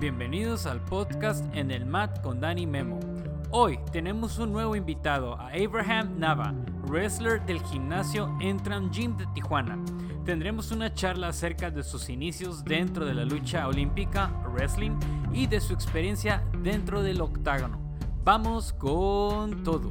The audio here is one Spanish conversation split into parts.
Bienvenidos al podcast En el Mat con Dani Memo. Hoy tenemos un nuevo invitado, a Abraham Nava, wrestler del gimnasio Entram Gym de Tijuana. Tendremos una charla acerca de sus inicios dentro de la lucha olímpica, wrestling, y de su experiencia dentro del octágono. Vamos con todo.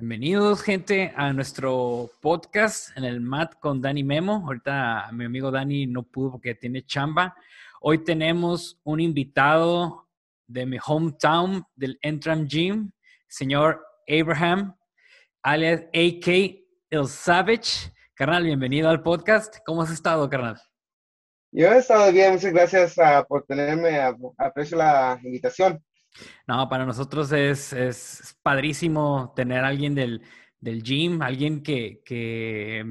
Bienvenidos, gente, a nuestro podcast en el MAT con Dani Memo. Ahorita mi amigo Dani no pudo porque tiene chamba. Hoy tenemos un invitado de mi hometown del Entram Gym, señor Abraham, alias AK El Savage. Carnal, bienvenido al podcast. ¿Cómo has estado, carnal? Yo he estado bien, muchas gracias ah, por tenerme, aprecio la invitación. No, para nosotros es, es padrísimo tener a alguien del, del gym, alguien que, que,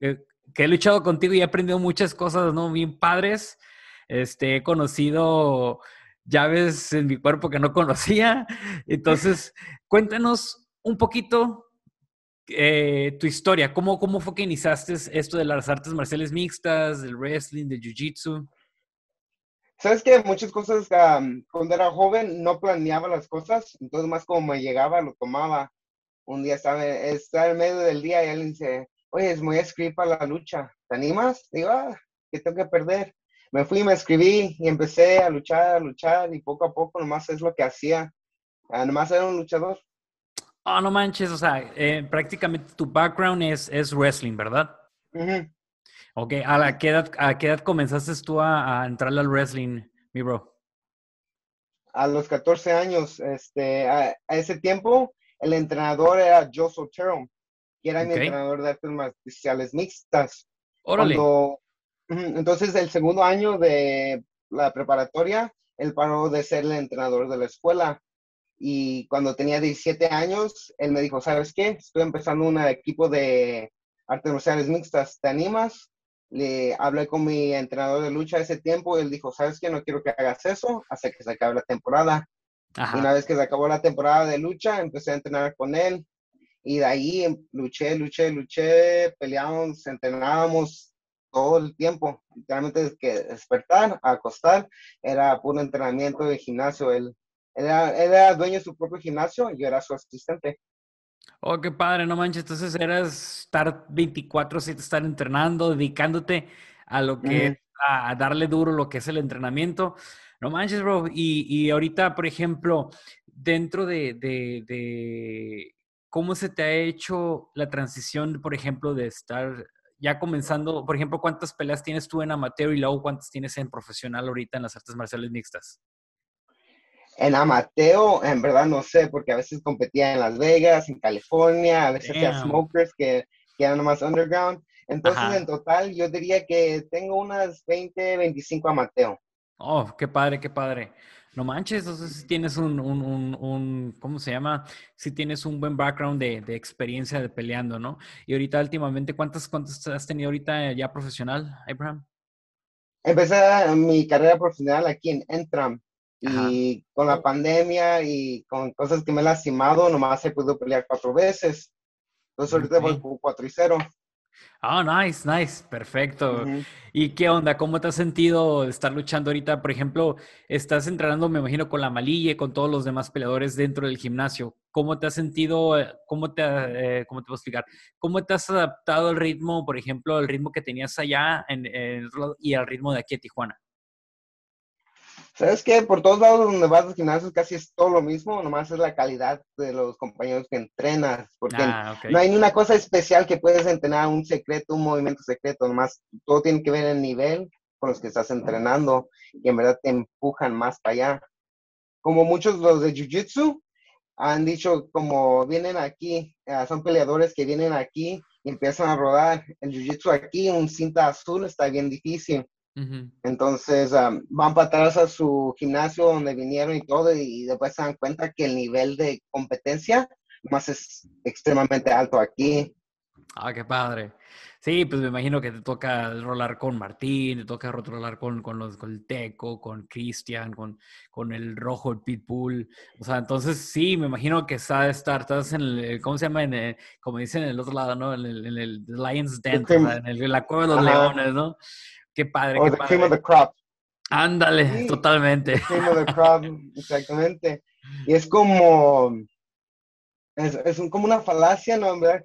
eh, que, he luchado contigo y he aprendido muchas cosas, ¿no? Bien padres. Este, he conocido llaves en mi cuerpo que no conocía. Entonces, cuéntanos un poquito eh, tu historia. ¿Cómo, ¿Cómo fue que iniciaste esto de las artes marciales mixtas, del wrestling, del jiu-jitsu? Sabes que muchas cosas, cuando era joven, no planeaba las cosas, entonces más como me llegaba, lo tomaba. Un día estaba, estaba en medio del día y él dice, oye, voy a escribir para la lucha, ¿te animas? Digo, ah, ¿qué tengo que perder? Me fui, me escribí y empecé a luchar, a luchar y poco a poco nomás es lo que hacía. Ah, nomás era un luchador. Ah, no manches, o sea, eh, prácticamente tu background es, es wrestling, ¿verdad? Ok, ¿a, la, qué, edad, ¿a qué edad comenzaste tú a, entrar al wrestling, mi bro? A los 14 años, este, a, ese tiempo, el entrenador era Joe Sotero, que era mi entrenador de artes marciales mixtas. Órale. entonces, el segundo año de la preparatoria, él paró de ser el entrenador de la escuela. Y cuando tenía 17 años, él me dijo, ¿sabes qué? Estoy empezando un equipo de artes marciales mixtas, ¿te animas? Le hablé con mi entrenador de lucha ese tiempo él dijo, ¿sabes qué? No quiero que hagas eso hasta que se acabe la temporada. Y una vez que se acabó la temporada de lucha, empecé a entrenar con él y de ahí em, luché, luché, luché, peleábamos, entrenábamos todo el tiempo. Literalmente desde que despertar, acostar, era puro entrenamiento de gimnasio. Él, él, era, él era dueño de su propio gimnasio y yo era su asistente. Oh, qué padre, no manches. Entonces eras estar 24-7, estar entrenando, dedicándote a lo que, a darle duro lo que es el entrenamiento. No manches, bro. Y, y ahorita, por ejemplo, dentro de, de, de, cómo se te ha hecho la transición, por ejemplo, de estar ya comenzando, por ejemplo, ¿cuántas peleas tienes tú en amateur y luego cuántas tienes en profesional ahorita en las artes marciales mixtas? En Amateo, en verdad no sé, porque a veces competía en Las Vegas, en California, a veces hacía Smokers, que, que eran nomás underground. Entonces, en total, yo diría que tengo unas 20, 25 Amateo. Oh, qué padre, qué padre. No manches, entonces si tienes un, un, un, un, ¿cómo se llama? Si tienes un buen background de, de, experiencia de peleando, ¿no? Y ahorita últimamente, ¿cuántas, ¿cuántas has tenido ahorita ya profesional, Abraham? Empecé mi carrera profesional aquí en Entram, y con la pandemia y con cosas que me he lastimado, nomás he podido pelear cuatro veces. Entonces ahorita voy con cuatro y cero. Ah, nice, nice, perfecto. ¿Y qué onda? ¿Cómo te has sentido estar luchando ahorita? Por ejemplo, estás entrenando, me imagino, con la Malille, con todos los demás peleadores dentro del gimnasio. ¿Cómo te has sentido? Eh, ¿Cómo te, eh, cómo te puedo explicar? ¿Cómo te has adaptado al ritmo, por ejemplo, al ritmo que tenías allá en, y al ritmo de aquí a Tijuana? ¿Sabes qué? Por todos lados donde vas al gimnasio casi es todo lo mismo, nomás es la calidad de los compañeros que entrenas, porque ah, no hay ni una cosa especial que puedes entrenar, un secreto, un movimiento secreto, nomás todo tiene que ver el nivel con los que estás entrenando y en verdad te empujan más para allá. Como muchos los de Jiu-Jitsu han dicho, como vienen aquí, ah, son peleadores que vienen aquí y empiezan a rodar. El Jiu-Jitsu aquí, un cinta azul, está bien difícil entonces van para atrás a su gimnasio donde vinieron y todo y después se dan cuenta que el nivel de competencia más es extremadamente alto aquí. Ah, qué padre. Sí, pues me imagino que te toca rolar con Martín, te toca rolar con, con, los, con el Teco, con Cristian, con, con el Rojo, el Pitbull. O sea, entonces sí, me imagino que sabes estar, estás en el, ¿cómo se llama? En como dicen en el otro lado, ¿no? En el, en el Lions Den, en, el, la cueva de los leones, ¿no? Qué padre, o qué the padre. of the crop. Ándale, totalmente. Cream of the crop, exactamente. Y es como, es, es como una falacia, ¿no? ¿verdad?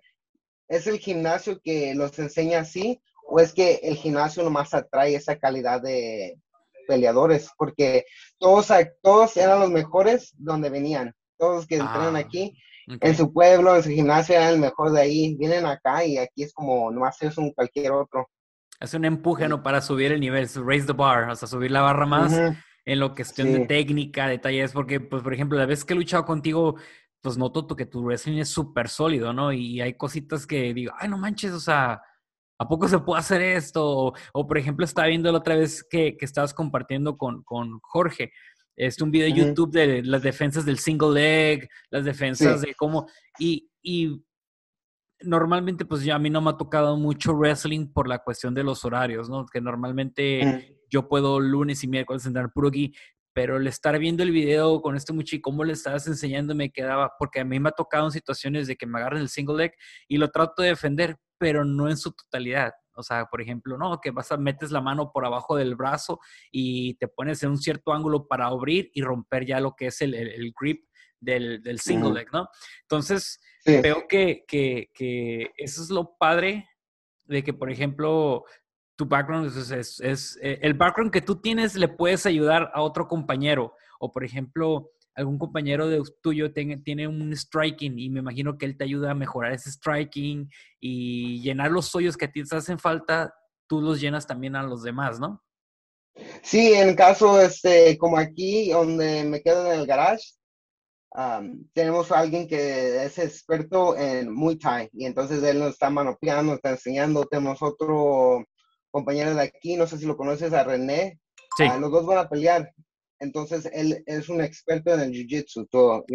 ¿Es el gimnasio que los enseña así o es que el gimnasio nomás atrae esa calidad de peleadores? Porque todos, todos eran los mejores donde venían. Todos los que entrenan ah, aquí, en su pueblo, en su gimnasio, eran el mejor de ahí. Vienen acá y aquí es como nomás es un cualquier otro. Es un empuje, ¿no? Para subir el nivel, raise the bar, o sea, subir la barra más en lo cuestión de técnica, detalles, porque, pues, por ejemplo, la vez que he luchado contigo, pues noto que tu wrestling es súper sólido, ¿no? Y hay cositas que digo, ay, no manches, o sea, ¿a poco se puede hacer esto? O, por ejemplo, estaba viendo la otra vez que, que estabas compartiendo con, con Jorge, este, un video de YouTube de las defensas del single leg, las defensas de cómo, y, y normalmente pues ya a mí no me ha tocado mucho wrestling por la cuestión de los horarios, ¿no? Que normalmente yo puedo lunes y miércoles entrar puro aquí, pero el estar viendo el video con este muchacho, cómo le estabas enseñando, me quedaba, porque a mí me ha tocado en situaciones de que me agarren el single leg y lo trato de defender, pero no en su totalidad. O sea, por ejemplo, no, que vas a metes la mano por abajo del brazo y te pones en un cierto ángulo para abrir y romper ya lo que es el, el, grip del, del single leg, ¿no? Entonces, veo que, que, que, eso es lo padre de que, por ejemplo, tu background es, es, eh, el background que tú tienes le puedes ayudar a otro compañero o por ejemplo algún compañero de tuyo tiene, tiene un striking y me imagino que él te ayuda a mejorar ese striking y llenar los hoyos que a ti te hacen falta, tú los llenas también a los demás, ¿no? Sí, en caso, este, como aquí, donde me quedo en el garage, tenemos a alguien que es experto en Muay Thai y entonces él nos está manopeando, nos está enseñando. Tenemos otro compañero de aquí, no sé si lo conoces, a René. Sí. Ah, los dos van a pelear. Entonces, él es un experto en el jiu-jitsu. Todo.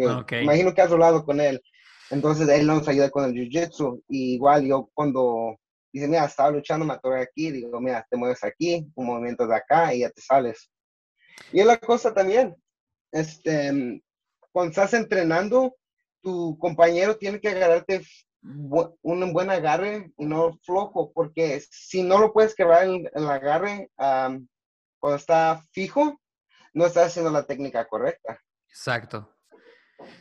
Imagino que has hablado con él. Entonces, él nos ayuda con el jiu-jitsu. igual yo cuando dice, mira, estaba luchando, me atoré aquí, digo, mira, te mueves aquí, un movimiento de acá y ya te sales. Y es la cosa también, este, cuando estás entrenando, tu compañero tiene que agarrarte un buen agarre y no flojo, porque si no lo puedes quebrar el, el agarre cuando está fijo, no estás haciendo la técnica correcta. Exacto,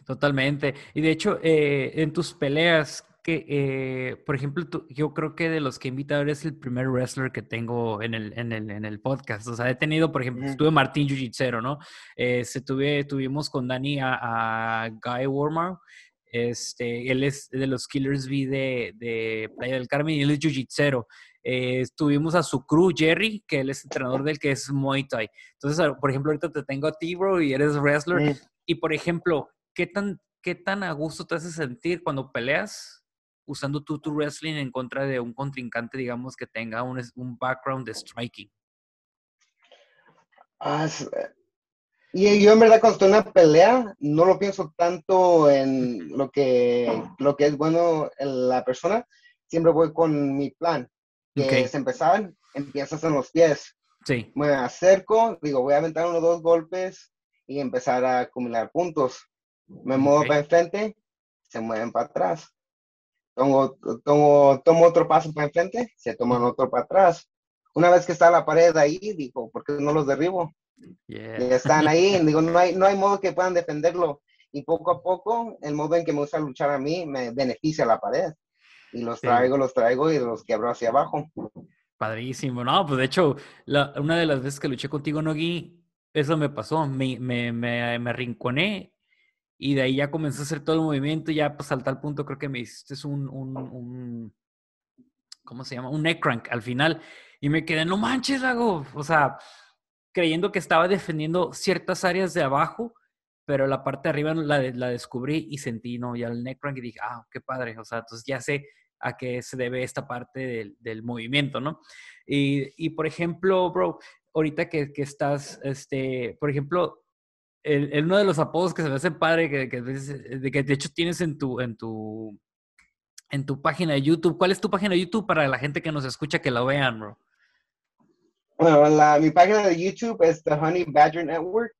totalmente. Y de hecho, eh, en tus peleas, que, eh, por ejemplo, yo creo que de los que he invitado eres el primer wrestler que tengo en el, en el, en el podcast. O sea, he tenido, por ejemplo, estuve Martín Jiu-Jitsu, ¿no? Eh, se tuve, tuvimos con Dani a, a Guy Warmar este, él es de los Killers V de, de Playa del Carmen y él es jiu-jitsu. Eh, tuvimos a su crew, Jerry, que él es entrenador del que es Muay Thai. Entonces, por ejemplo, ahorita te tengo a ti, bro, y eres wrestler. Y, por ejemplo, ¿qué tan, ¿qué tan a gusto te hace sentir cuando peleas usando tú tu wrestling en contra de un contrincante, digamos, que tenga un, un background de striking? Ah, y yo en verdad cuando estoy en una pelea no lo pienso tanto en lo que, lo que es bueno en la persona, siempre voy con mi plan, que es empezar, empiezas en los pies. Sí. Me acerco, digo, voy a aventar unos dos golpes y empezar a acumular puntos. Me muevo para enfrente, se mueven para atrás. Tomo, tomo, tomo otro paso para enfrente, se toman otro para atrás. Una vez que está la pared ahí, digo, ¿por qué no los derribo? Y están ahí, digo, no hay, no hay modo que puedan defenderlo. Y poco a poco, el modo en que me gusta luchar a mí me beneficia la pared. Y los traigo, los traigo y los quebro hacia abajo. Padrísimo, no, pues de hecho, la, una de las veces que luché contigo, Nogui, eso me pasó, me, me, me, me rinconé y de ahí ya comencé a hacer todo el movimiento, ya pues al tal punto creo que me hiciste un, un, un ¿cómo se llama? Un neck crank al final y me quedé, no manches, hago, o sea, creyendo que estaba defendiendo ciertas áreas de abajo, pero la parte de arriba la, la descubrí y sentí, ¿no? Ya el neck crank y dije, ah, qué padre, o sea, entonces ya sé a qué se debe esta parte del, del movimiento, ¿no? Y, y, por ejemplo, bro, ahorita que, que estás, este, por ejemplo, el, uno de los apodos que se me hace padre, que, que, de que de hecho tienes en tu, en tu, en tu página de YouTube. ¿Cuál es tu página de YouTube para la gente que nos escucha que la vean, bro? Bueno, la, mi página de YouTube es The Honey Badger Network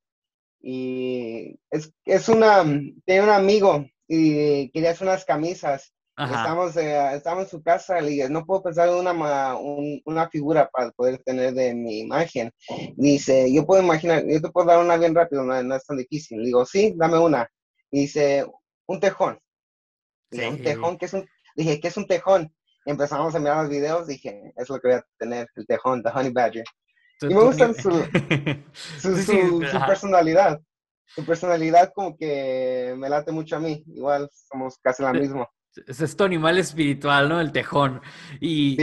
y es, es una, tiene un amigo y quería hacer unas camisas. Estamos, eh, estamos en su casa y no puedo pensar en una, una figura para poder tener de mi imagen. Dice, yo puedo imaginar, yo te puedo dar una bien rápido, no, es tan difícil. Le digo, sí, dame una. dice, un tejón. un tejón, ¿qué es un, dije, ¿qué es un tejón? empezamos a mirar los videos, dije, es lo que voy a tener, el tejón, the honey badger. Y me gusta su, su, su, personalidad. Su personalidad como que me late mucho a mí. Igual somos casi la misma. Es, tu animal espiritual, ¿no? El tejón. Y,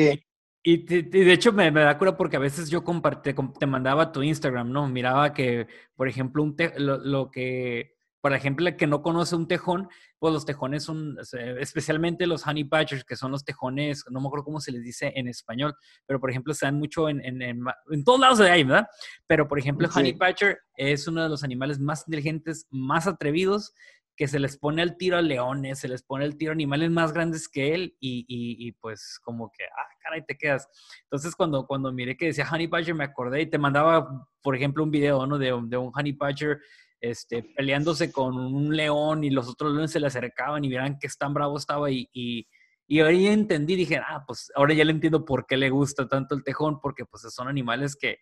y, de hecho me, da cura porque a veces yo comparte, te mandaba tu Instagram, ¿no? Miraba que, por ejemplo, un lo, que por ejemplo, el que no conoce un tejón, pues los tejones son, especialmente los honey badgers, que son los tejones, no me acuerdo cómo se les dice en español, pero por ejemplo se dan mucho en, en, en, todos lados de ahí, ¿verdad? Pero por ejemplo, el honey badger es uno de los animales más inteligentes, más atrevidos, que se les pone al tiro a leones, se les pone al tiro a animales más grandes que él y, y, y pues como que, ah, caray, te quedas. Entonces cuando, cuando miré que decía honey badger me acordé y te mandaba, por ejemplo, un video, ¿no? De, de un honey badger este, peleándose con un león y los otros leones se le acercaban y vieran que tan bravo estaba y, y, y ya entendí, dije, ah, pues ahora ya le entiendo por qué le gusta tanto el tejón, porque pues son animales que,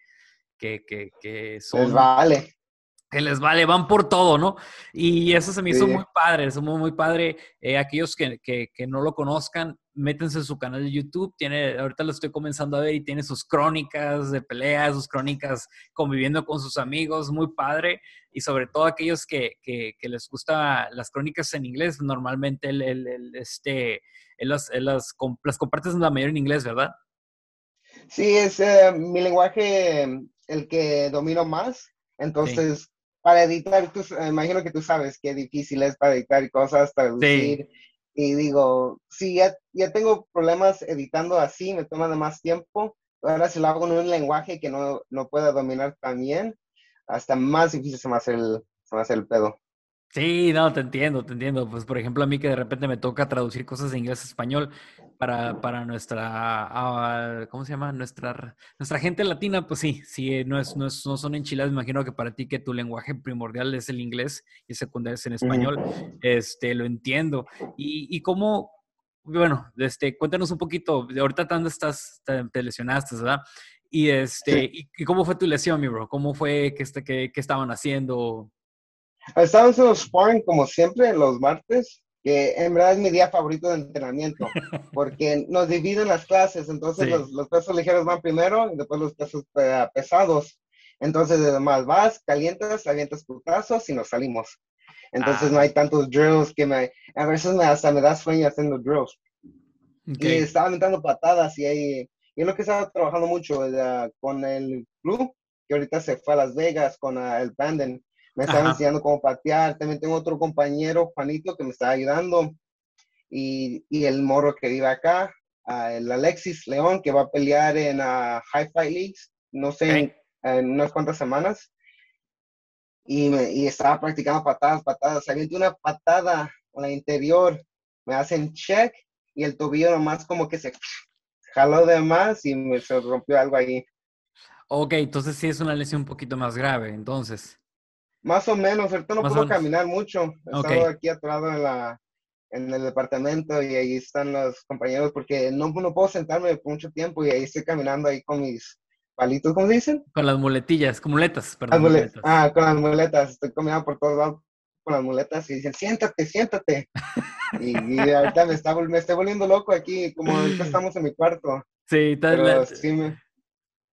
que, que, que son... Les vale. Que les vale, van por todo, ¿no? Y eso se me hizo muy padre, es muy, muy padre. Eh, aquellos que, que, que no lo conozcan, métense en su canal de YouTube. Tiene, ahorita lo estoy comenzando a ver y tiene sus crónicas de peleas, sus crónicas conviviendo con sus amigos, muy padre. Y sobre todo aquellos que, que, les gusta las crónicas en inglés, normalmente el, el, este, él las, las, las, compartes la mayoría en inglés, ¿verdad? Sí, es eh, mi lenguaje el que domino más. Entonces, para editar, tú, imagino que tú sabes qué difícil es para editar cosas, traducir. Sí y digo, si ya, ya tengo problemas editando así, me toma de más tiempo. Ahora si lo hago en un lenguaje que no, no pueda dominar también, hasta más difícil se me hace el, se me hace el pedo. Sí, no, te entiendo, te entiendo. Pues, por ejemplo, a mí que de repente me toca traducir cosas de inglés a español para, para nuestra, ah, ¿cómo se llama? Nuestra, nuestra gente latina, pues sí, sí, no, es, no, no son enchiladas. Imagino que para ti que tu lenguaje primordial es el inglés y secundario es en español, este, lo entiendo. Y, y cómo, bueno, este, cuéntanos un poquito, de ahorita tanto estás, te, lesionaste, ¿verdad? Y, este, y, cómo fue tu lesión, mi bro? ¿Cómo fue que, este, que, que estaban haciendo? En los sparring como siempre los martes, que en verdad es mi día favorito de entrenamiento, porque nos dividen las clases, entonces los, pesos ligeros van primero y después los pesos eh, pesados. Entonces, además, vas, calientas, avientas putazos y nos salimos. Entonces no ah. hay tantos drills que me, a veces me, hasta me da sueño haciendo drills. Y estaba aventando patadas y ahí, y es lo que estaba trabajando mucho con el club, que ahorita se fue a Las Vegas con uh, el Banden me estaba enseñando cómo patear. También tengo otro compañero, Juanito, que me está ayudando. Y, y el morro que vive acá, el Alexis León, que va a pelear en uh, High Fight Leagues, no sé, en, unas cuantas semanas. Y, me, y, estaba practicando patadas, patadas. de una patada a la interior, me hacen check y el tobillo nomás como que se jaló de más y me se rompió algo ahí. Ok, entonces sí es una lesión un poquito más grave, entonces. Más o menos, ahorita no puedo caminar mucho. He aquí atrás en, la, en el departamento y ahí están los compañeros porque no, no puedo sentarme por mucho tiempo y ahí estoy caminando ahí con mis palitos, ¿cómo se dicen? Con las muletillas, con muletas, perdón. Ah, con las muletas. Estoy caminando por todos lados con las muletas y dicen, siéntate, siéntate. y, ahorita me, está, me estoy volviendo loco aquí, como ahorita estamos en mi cuarto. Sí, tal sí me...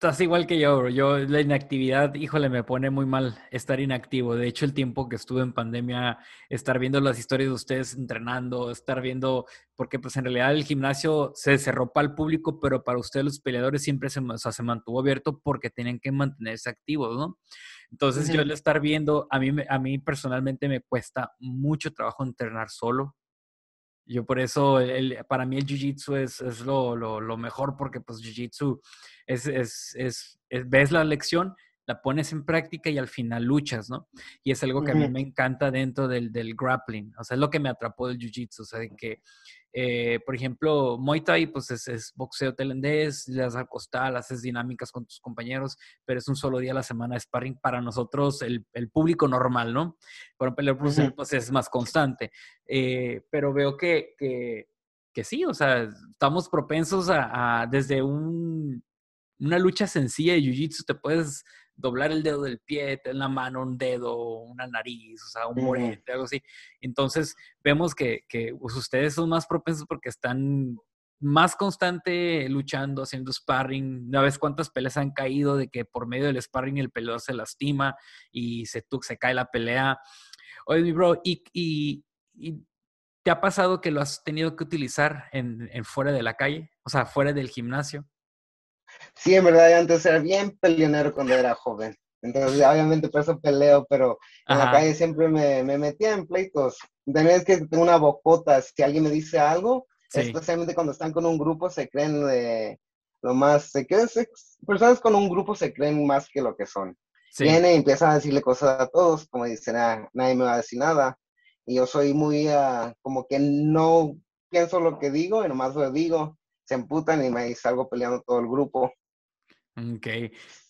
Estás igual que yo, bro. Yo la inactividad, híjole, me pone muy mal estar inactivo. De hecho, el tiempo que estuve en pandemia, estar viendo las historias de ustedes entrenando, estar viendo, porque pues en realidad el gimnasio se cerró para el público, pero para ustedes los peleadores siempre se, se mantuvo abierto porque tienen que mantenerse activos, ¿no? Entonces yo el estar viendo, a mí, a mí personalmente me cuesta mucho trabajo entrenar solo. Yo por eso, el, para mí el Jiu-Jitsu es, es lo, lo, lo, mejor porque pues Jiu-Jitsu es, es, es, ves la lección la pones en práctica y al final luchas, ¿no? Y es algo que a mí me encanta dentro del, del grappling, o sea, es lo que me atrapó del jiu-jitsu, o sea, de que, eh, por ejemplo, Muay Thai, pues es, boxeo tailandés, le das al costal, haces dinámicas con tus compañeros, pero es un solo día a la semana de sparring para nosotros, el, el público normal, ¿no? Para un peleador pues es más constante, eh, pero veo que, que, que, sí, o sea, estamos propensos a, a desde un una lucha sencilla de jiu-jitsu te puedes doblar el dedo del pie, en la mano un dedo, una nariz, o sea, un morete, algo así. Entonces, vemos que, que pues, ustedes son más propensos porque están más constante luchando, haciendo sparring. ¿No ves cuántas peleas han caído de que por medio del sparring el peleador se lastima y se, se cae la pelea? Oye, mi bro, ¿y, y, te ha pasado que lo has tenido que utilizar en, en fuera de la calle? O sea, fuera del gimnasio. Sí, en verdad, antes era bien peleonero cuando era joven. Entonces, obviamente, por eso peleo, pero en la calle siempre me, me, metía en pleitos. También es que tengo una bocota. Si alguien me dice algo, especialmente cuando están con un grupo, se creen de lo más. Se creen, personas con un grupo se creen más que lo que son. Vienen y empiezan a decirle cosas a todos, como dicen, ah, nadie me va a decir nada. Y yo soy muy, ah, como que no pienso lo que digo y nomás lo digo se emputan y me salgo peleando todo el grupo. Ok,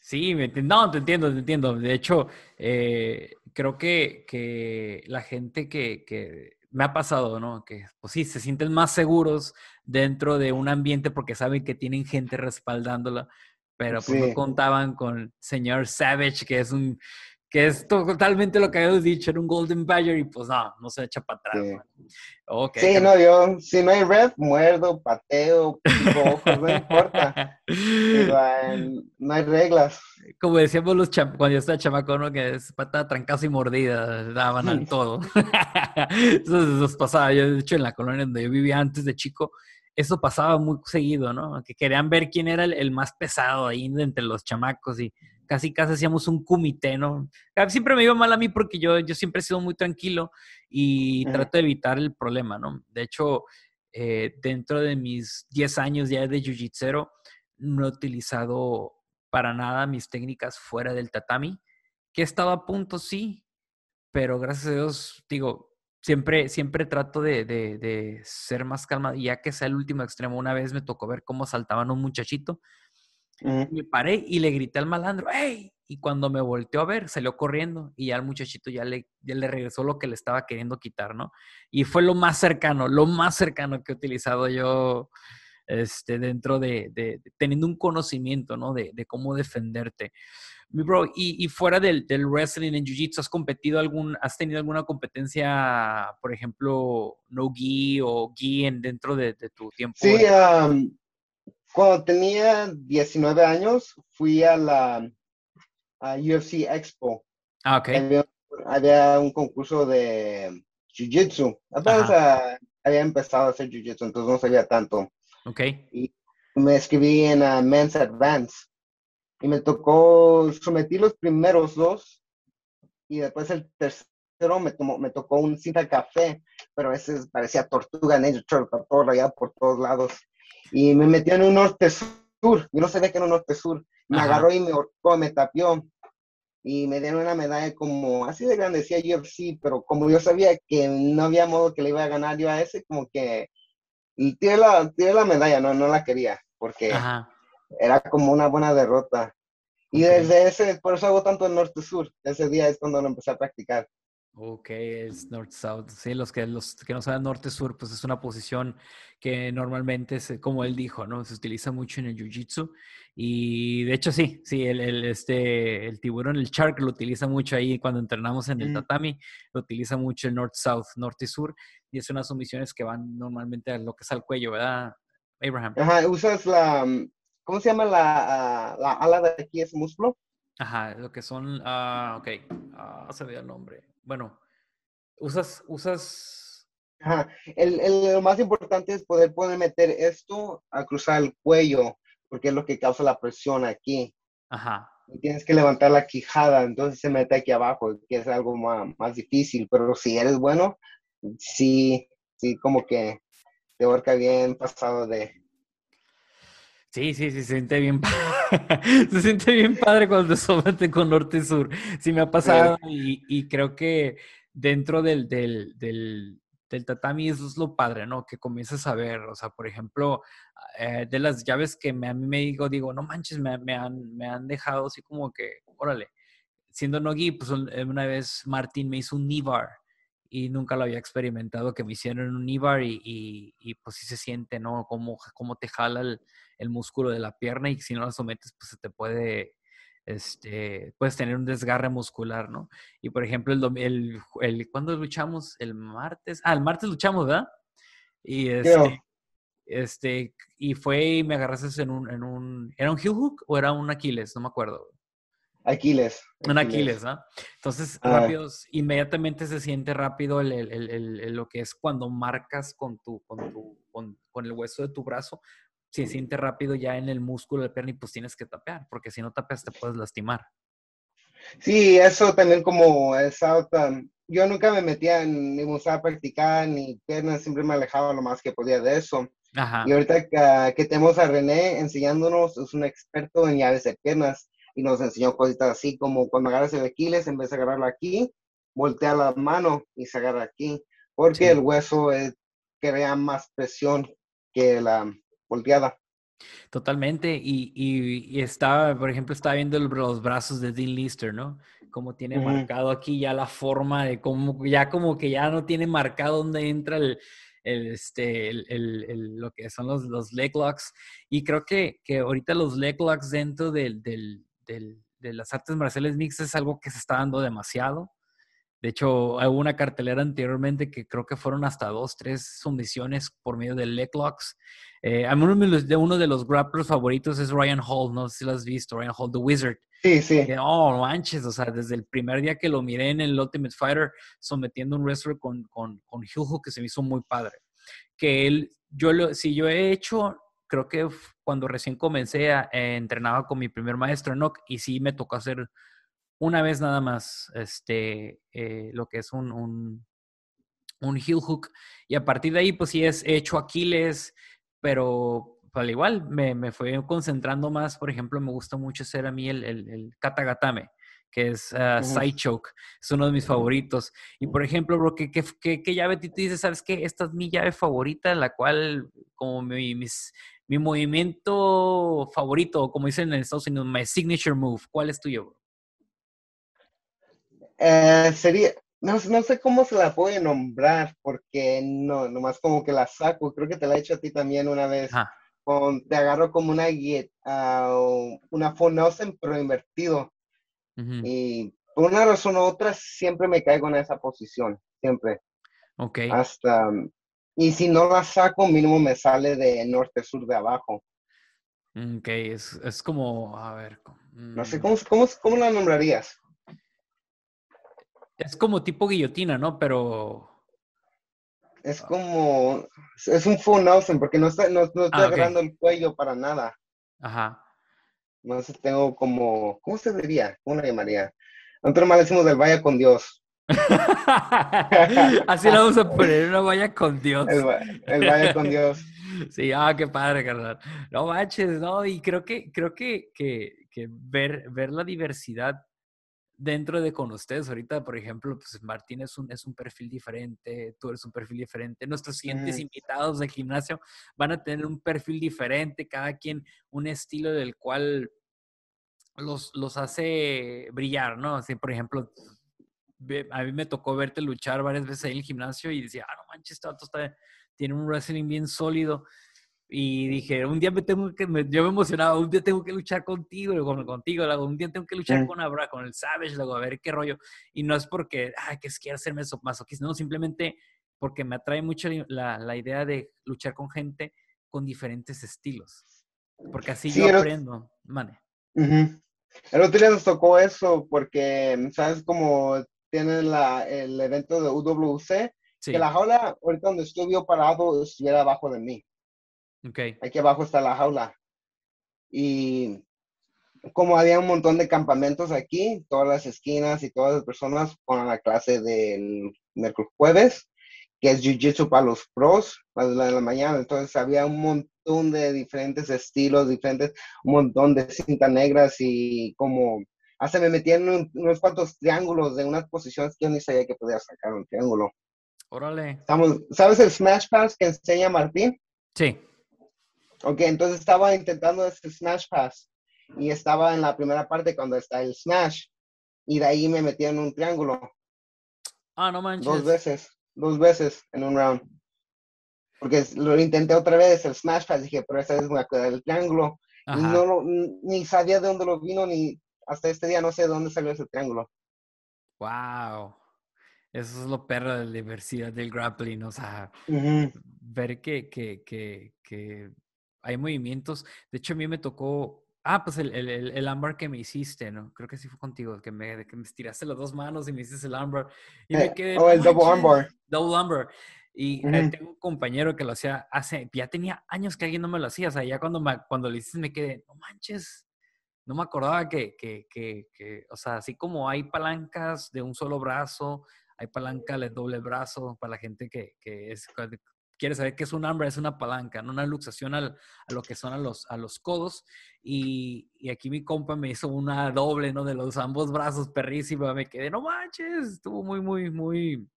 sí, no, te entiendo, te entiendo. De hecho, eh, creo que, que, la gente que, que, me ha pasado, ¿no? Que pues sí, se sienten más seguros dentro de un ambiente porque saben que tienen gente respaldándola, pero pues no contaban con señor Savage, que es un que es totalmente lo que habíamos dicho, en un Golden Badger y pues no, no se echa para atrás. Sí, no, yo, si no hay red, muerdo, pateo, ojos, no importa. no hay reglas. Como decíamos los cuando yo estaba chamaco, ¿no? Que es patada, trancazo y mordida, daban al todo. eso, eso pasaba, yo de hecho en la colonia donde yo vivía antes de chico, eso pasaba muy seguido, ¿no? Que querían ver quién era el, más pesado ahí entre los chamacos y casi casi hacíamos un comité, ¿no? Siempre me iba mal a mí porque yo, yo siempre he sido muy tranquilo y trato de evitar el problema, ¿no? De hecho, eh, dentro de mis 10 años ya de jiu-jitsu, no he utilizado para nada mis técnicas fuera del tatami, que estaba a punto, sí, pero gracias a Dios, digo, siempre, siempre trato de, de, ser más calma, ya que sea el último extremo. Una vez me tocó ver cómo saltaban un muchachito. Me paré y le grité al malandro, ¡Ey! Y cuando me volteó a ver, salió corriendo y ya el muchachito ya le, ya le regresó lo que le estaba queriendo quitar, ¿no? Y fue lo más cercano, lo más cercano que he utilizado yo este, dentro de, de, teniendo un conocimiento, ¿no? De, de cómo defenderte. Mi bro, y, fuera del, del, wrestling en jiu-jitsu, ¿has competido algún, has tenido alguna competencia, por ejemplo, no gi o gi en, dentro de, tu tiempo? Sí, cuando tenía 19 años, fui a la UFC Expo. Ah, ok. Había, un concurso de jiu-jitsu. Apenas había empezado a hacer jiu-jitsu, entonces no sabía tanto. Ok. Y me escribí en Men's Advance y me tocó, sometí los primeros dos y después el tercero me, tomó, me tocó un cinta café, pero ese parecía tortuga Ninja Turtle, todo rayado por todos lados. Y me metió en un norte-sur, yo no sabía que era un norte-sur, me agarró y me ahorcó, me tapió y me dieron una medalla como así de grande, decía UFC, pero como yo sabía que no había modo que le iba a ganar yo a ese, como que tiré la, tiré la medalla, no, no la quería, porque era como una buena derrota. Y desde ese, por eso hago tanto el norte-sur. Ese día es cuando lo empecé a practicar. Ok, es norte-south. Sí, los que, los que no saben norte-sur, pues es una posición que normalmente, es, como él dijo, ¿no? Se utiliza mucho en el jiu-jitsu. Y de hecho, sí, sí, el, el, este, el tiburón, el shark, lo utiliza mucho ahí cuando entrenamos en el mm. tatami. Lo utiliza mucho el norte-south, norte-sur. Y es unas sumisiones que van normalmente a lo que es al cuello, ¿verdad, Abraham? Ajá, usas la, ¿cómo se llama la, la ala de aquí? ¿Es músculo? Ajá, lo que son, ah, ok, ah, se ve el nombre. Bueno, usas, usas... Ajá, el, el, lo más importante es poder, poder meter esto a cruzar el cuello, porque es lo que causa la presión aquí. Ajá. Y tienes que levantar la quijada, entonces se mete aquí abajo, que es algo más, más difícil, pero si eres bueno, sí, sí, como que te ahorca bien pasado de, Sí, sí, sí, se siente bien. se siente bien padre cuando te somete con norte y sur. Sí me ha pasado y, creo que dentro del, del, del, tatami eso es lo padre, ¿no? Que comienzas a ver, o sea, por ejemplo, eh, de las llaves que me, a mí me digo, digo, no manches, me, me, han, me han dejado así como que, órale, siendo Nogi, pues una vez Martín me hizo un Nivar y nunca lo había experimentado, que me hicieron un Ibar y, y, pues sí se siente, ¿no? Cómo, cómo te jala el, el, músculo de la pierna y si no lo sometes, pues se te puede, este, puedes tener un desgarre muscular, ¿no? Y por ejemplo, el, el, el ¿cuándo luchamos? El martes, ah, el martes luchamos, ¿verdad? Y este, este, y fue y me agarraste en un, en un, ¿era un heel hook o era un Aquiles? No me acuerdo. Aquiles. Un Aquiles, ¿no? Entonces, ah. rápidos, inmediatamente se siente rápido el, el, el, lo que es cuando marcas con, tu, con, tu, con, con, el hueso de tu brazo, se siente rápido ya en el músculo de pierna y pues tienes que tapear, porque si no tapeas te puedes lastimar. Sí, eso también como esa yo nunca me metía ni me a practicar ni piernas, siempre me alejaba lo más que podía de eso. Ajá. Y ahorita que, que tenemos a René enseñándonos, es un experto en llaves de piernas y nos enseñó cositas así como cuando agarras el Aquiles, en vez de agarrarlo aquí, voltea la mano y se agarra aquí, porque el hueso crea más presión que la volteada. Totalmente, y, y, estaba, por ejemplo, estaba viendo los brazos de Dean Lister, ¿no? Como tiene marcado aquí ya la forma de cómo, ya como que ya no tiene marcado dónde entra el, el, este, el, el, lo que son los, los leg locks. Y creo que, que ahorita los leg locks dentro del, del, de las artes marciales mixtas es algo que se está dando demasiado. De hecho, hubo una cartelera anteriormente que creo que fueron hasta dos, tres sumisiones por medio de leg locks. Eh, uno, de, uno de los grapplers favoritos es Ryan Hall, no sé si lo has visto, Ryan Hall, The Wizard. Sí, sí. oh, manches, o sea, desde el primer día que lo miré en el Ultimate Fighter, sometiendo un wrestler con, con, con Hugh, que se me hizo muy padre. Que él, yo lo, si yo he hecho creo que cuando recién comencé, a, eh, entrenaba con mi primer maestro, Enoch, y sí me tocó hacer una vez nada más este, eh, lo que es un, un, un, heel hook. Y a partir de ahí, pues sí, es, he hecho Aquiles, pero al igual me, me fue concentrando más. Por ejemplo, me gusta mucho hacer a mí el, el, el katagatame que es uh, Side Choke. Es uno de mis favoritos. Y por ejemplo, bro, ¿qué, qué, qué, llave tú dices? ¿Sabes qué? Esta es mi llave favorita, la cual, como mi, mis, mi movimiento favorito, como dicen en Estados Unidos, my signature move. ¿Cuál es tuyo, bro? Eh, sería, no, no, sé cómo se la puede nombrar, porque no, nomás como que la saco. Creo que te la he hecho a ti también una vez. Con, te agarro como una uh, una Fonosen, pero invertido. Y por una razón u otra siempre me caigo en esa posición, siempre. Ok. Hasta, y si no la saco, mínimo me sale de norte-sur de abajo. Ok, es, es, como, a ver. No sé, mm. ¿cómo, cómo, cómo la nombrarías? Es como tipo guillotina, ¿no? Pero... Es como, es un full porque no está, no, no ah, agarrando el cuello para nada. Ajá. No sé, tengo como, ¿cómo se diría? ¿Cómo la llamaría? Nosotros mal decimos del vaya con Dios. Así lo vamos a poner, una vaya con Dios. El, vaya con Dios. Sí, ah, qué padre, carnal. No manches, no, y creo que, creo que, que, que ver, ver la diversidad dentro de con ustedes. Ahorita, por ejemplo, pues Martín es un, es un perfil diferente, tú eres un perfil diferente. Nuestros siguientes invitados del gimnasio van a tener un perfil diferente, cada quien un estilo del cual los, los hace brillar, ¿no? Así, por ejemplo, a mí me tocó verte luchar varias veces ahí en el gimnasio y decía, ah, no manches, este está, tiene un wrestling bien sólido. Y dije, un día me tengo que, yo me emocionaba, un día tengo que luchar contigo, contigo, luego, un día tengo que luchar con Abra, con el Savage, luego a ver qué rollo. Y no es porque, ay, que quiera hacerme masoquista, no, simplemente porque me atrae mucho la, la, idea de luchar con gente con diferentes estilos. Porque así yo aprendo, mane. El otro día nos tocó eso porque, ¿sabes? Como tienen la, el evento de UWC, que la jaula, ahorita donde estoy parado, estuviera abajo de mí. Okay. Aquí abajo está la jaula. Y como había un montón de campamentos aquí, todas las esquinas y todas las personas ponen la clase del miércoles jueves, que es Jiu-Jitsu para los pros, a la de la mañana. Entonces había un montón de diferentes estilos, diferentes, un montón de cintas negras y como hasta me metí en unos cuantos triángulos de unas posiciones que yo ni sabía que podía sacar un triángulo. Órale. Estamos, ¿Sabes el Smash Pass que enseña Martín? Sí. Ok, entonces estaba intentando ese Smash Pass y estaba en la primera parte cuando está el Smash y de ahí me metí en un triángulo. Ah, no manches. Dos veces, dos veces en un round. Porque lo intenté otra vez, el Smash Pass, dije, pero esta vez me voy a quedar el triángulo. Y no, ni sabía de dónde lo vino, ni hasta este día no sé de dónde salió ese triángulo. Wow. Eso es lo perro de la diversidad del grappling, o sea, ver que, que, que, que, hay movimientos. De hecho, a mí me tocó, ah, pues el, el, el ámbar que me hiciste, ¿no? Creo que sí fue contigo, que me, que me estiraste las dos manos y me hiciste el ámbar. Y me eh, quedé, oh, el double ámbar. Double ámbar. Y tengo un compañero que lo hacía hace, ya tenía años que alguien no me lo hacía, o sea, ya cuando, me, cuando lo hiciste me quedé, no manches, no me acordaba que, que, que, que, o sea, así como hay palancas de un solo brazo, hay palanca de doble brazo para la gente que, que es, quiere saber qué es un hambre, es una palanca, no una luxación al, a lo que son a los, a los codos. Y, y, aquí mi compa me hizo una doble, ¿no? De los ambos brazos, perrísima. Me quedé, no manches, estuvo muy, muy, muy,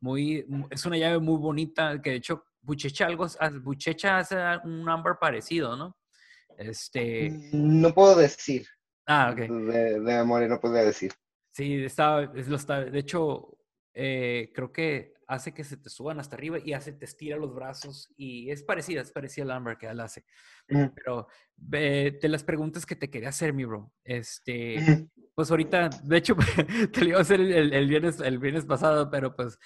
muy, es una llave muy bonita, que de hecho Buchecha algo, Buchecha hace un ámbar parecido, ¿no? Este... No puedo decir. Ah, ok. De, de memoria no puedo decir. Sí, estaba, lo está, de hecho, eh, creo que hace que se te suban hasta arriba y hace, te estira los brazos y es parecida, es parecida al Amber que él hace. Pero de las preguntas que te quería hacer, mi bro, este, pues ahorita, de hecho, te lo iba a hacer el, el, viernes, el viernes pasado, pero pues,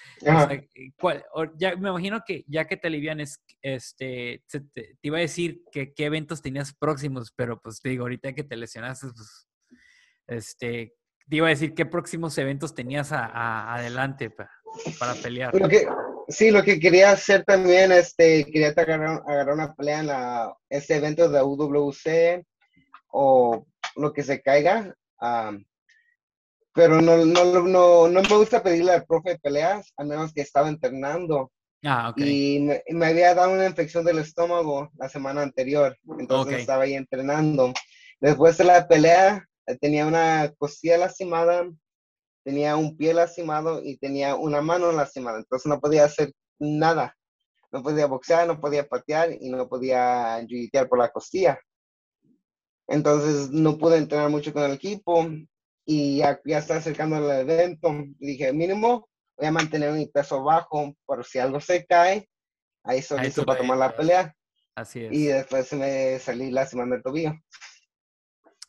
ya me imagino que ya que te alivianes, este, te, te, iba a decir que qué eventos tenías próximos, pero pues te digo, ahorita que te lesionaste, pues, este, te iba a decir qué próximos eventos tenías a, adelante para pelear. sí, lo que quería hacer también, este, quería agarrar, agarrar una pelea en la, este evento de UWC o lo que se caiga. Pero no, no, no, no me gusta pedirle al profe de peleas, a menos que estaba entrenando. Ah, Y me, había dado una infección del estómago la semana anterior, entonces estaba ahí entrenando. Después de la pelea, tenía una costilla lastimada, tenía un pie lastimado y tenía una mano lastimada. Entonces no podía hacer nada. No podía boxear, no podía patear y no podía jiu por la costilla. Entonces no pude entrenar mucho con el equipo y ya, ya está acercando el evento. dije, mínimo, voy a mantener mi peso bajo por si algo se cae. Ahí estoy listo para tomar la pelea. Así es. Y después me salí lastimando el tobillo.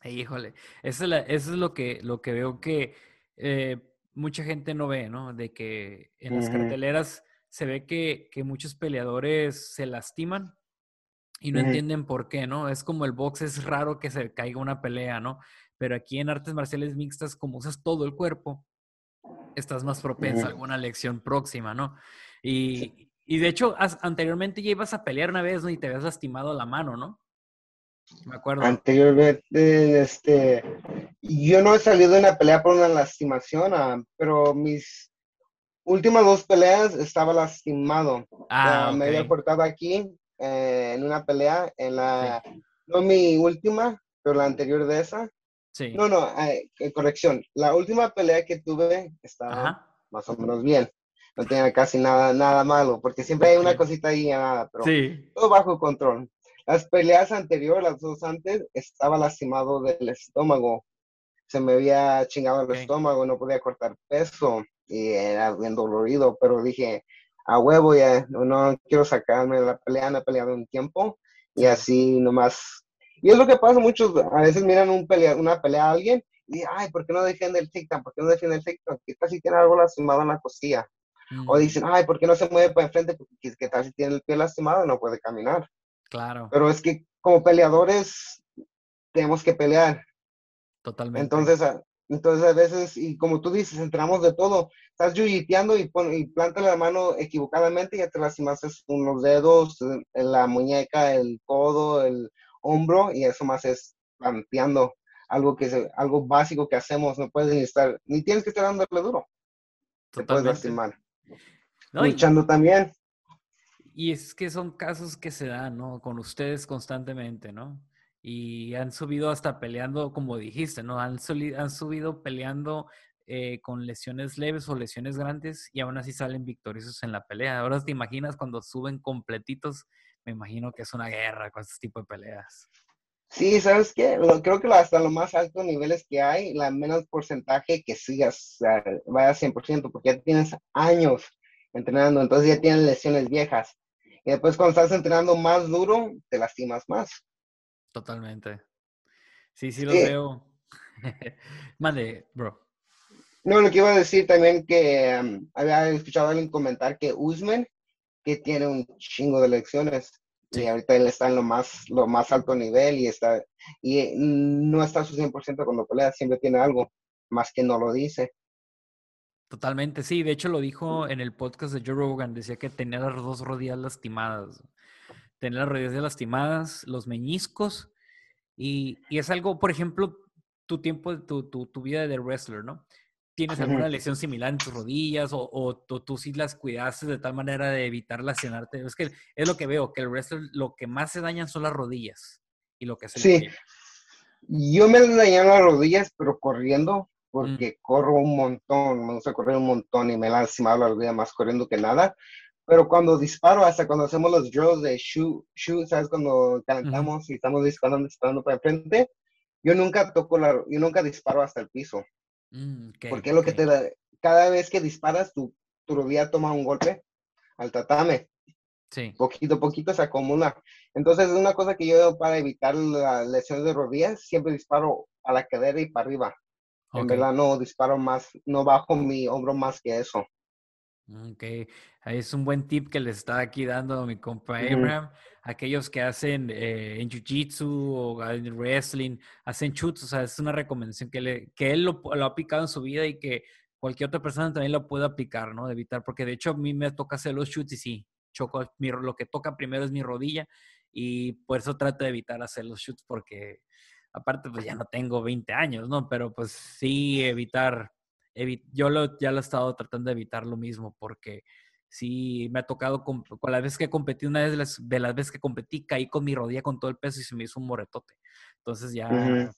Híjole, eso es, eso es lo, que, lo que veo que eh, mucha gente no ve, ¿no? De que en las carteleras se ve que, que, muchos peleadores se lastiman y no entienden por qué, ¿no? Es como el box, es raro que se caiga una pelea, ¿no? Pero aquí en artes marciales mixtas, como usas todo el cuerpo, estás más propensa a alguna lección próxima, ¿no? Y, y de hecho, anteriormente ya ibas a pelear una vez, ¿no? Y te habías lastimado la mano, ¿no? Me acuerdo. Anteriormente, este, yo no he salido de una pelea por una lastimación, ah, pero mis últimas dos peleas estaba lastimado. Ah, Me había cortado aquí eh, en una pelea, en la, no mi última, pero la anterior de esa. Sí. No, no, eh, corrección. La última pelea que tuve estaba más o menos bien. No tenía casi nada, nada malo, porque siempre hay una cosita ahí, nada, pero todo bajo control. Las peleas anteriores, las dos antes, estaba lastimado del estómago. Se me había chingado el estómago, no podía cortar peso y era bien dolorido, pero dije, a huevo ya, no, quiero sacarme de la pelea, no he peleado un tiempo y así nomás. Y es lo que pasa, muchos a veces miran un pelea, una pelea a alguien y ay, ¿por qué no defiende el tic ¿Por qué no defiende el tic-tac? ¿Qué tal si tiene algo lastimado en la costilla? O mm. dicen, ay, ¿por qué no se mueve para enfrente? Porque ¿qué tal si tiene el pie lastimado no puede caminar? Claro. Pero es que como peleadores tenemos que pelear. Totalmente. Entonces, entonces a veces, y como tú dices, entramos de todo. Estás yuyiteando y, pon, y planta la mano equivocadamente y ya te lastimaste unos dedos, en la muñeca, el codo, el hombro, y eso más es planteando algo que es algo básico que hacemos. No puedes ni estar, ni tienes que estar dándole duro. Te puedes lastimar. Luchando también y es que son casos que se dan, ¿no? Con ustedes constantemente, ¿no? Y han subido hasta peleando, como dijiste, ¿no? Han, han subido peleando eh, con lesiones leves o lesiones grandes y aún así salen victoriosos en la pelea. Ahora te imaginas cuando suben completitos, me imagino que es una guerra con este tipo de peleas. Sí, ¿sabes qué? creo que hasta los más altos niveles que hay, la menos porcentaje que sigas, vaya 100%, porque ya tienes años entrenando, entonces ya tienes lesiones viejas. Y después cuando estás entrenando más duro, te lastimas más. Totalmente. Sí, sí lo veo. Mande, bro. No, lo que iba a decir también que um, había escuchado a alguien comentar que Usman, que tiene un chingo de lecciones, y ahorita él está en lo más, lo más alto nivel y está, y no está a su 100% cuando pelea, siempre tiene algo, más que no lo dice. Totalmente, sí, de hecho lo dijo en el podcast de Joe Rogan, decía que tenía las dos rodillas lastimadas, tenía las rodillas lastimadas, los meñiscos, y, y es algo, por ejemplo, tu tiempo, tu, tu, tu vida de wrestler, ¿no? ¿Tienes alguna lesión similar en tus rodillas o, o, tú sí las cuidaste de tal manera de evitar lesionarte? Es que es lo que veo, que el wrestler lo que más se dañan son las rodillas y lo que se Sí, yo me dañé las rodillas, pero corriendo, mm. porque corro un montón, me gusta correr un montón y me he lastimado la rodilla más corriendo que nada. Pero cuando disparo, hasta cuando hacemos los drills de shoot, shoot ¿sabes? Cuando calentamos y estamos disparando, disparando para enfrente, yo nunca toco la, yo nunca disparo hasta el piso. Mm, porque es lo que te da, cada vez que disparas, tu, tu rodilla toma un golpe al tatame. Sí. Poquito a poquito se acumula. Entonces, es una cosa que yo para evitar las lesiones de rodillas, siempre disparo a la cadera y para arriba. En verdad no disparo más, no bajo mi hombro más que eso. Ok, es un buen tip que les está aquí dando mi compa Abraham. Aquellos que hacen eh, en Jiu-Jitsu o en wrestling, hacen chutes, o sea, es una recomendación que, le, que él lo, lo, ha aplicado en su vida y que cualquier otra persona también lo puede aplicar, ¿no? De evitar, porque de hecho a mí me toca hacer los chutes y sí, choco, mi, lo que toca primero es mi rodilla y por eso trato de evitar hacer los shoots porque aparte pues ya no tengo 20 años, ¿no? Pero pues sí evitar yo lo, ya lo he estado tratando de evitar lo mismo porque sí me ha tocado, con, la vez que competí, una vez de las, de las veces que competí, caí con mi rodilla con todo el peso y se me hizo un moretote. Entonces ya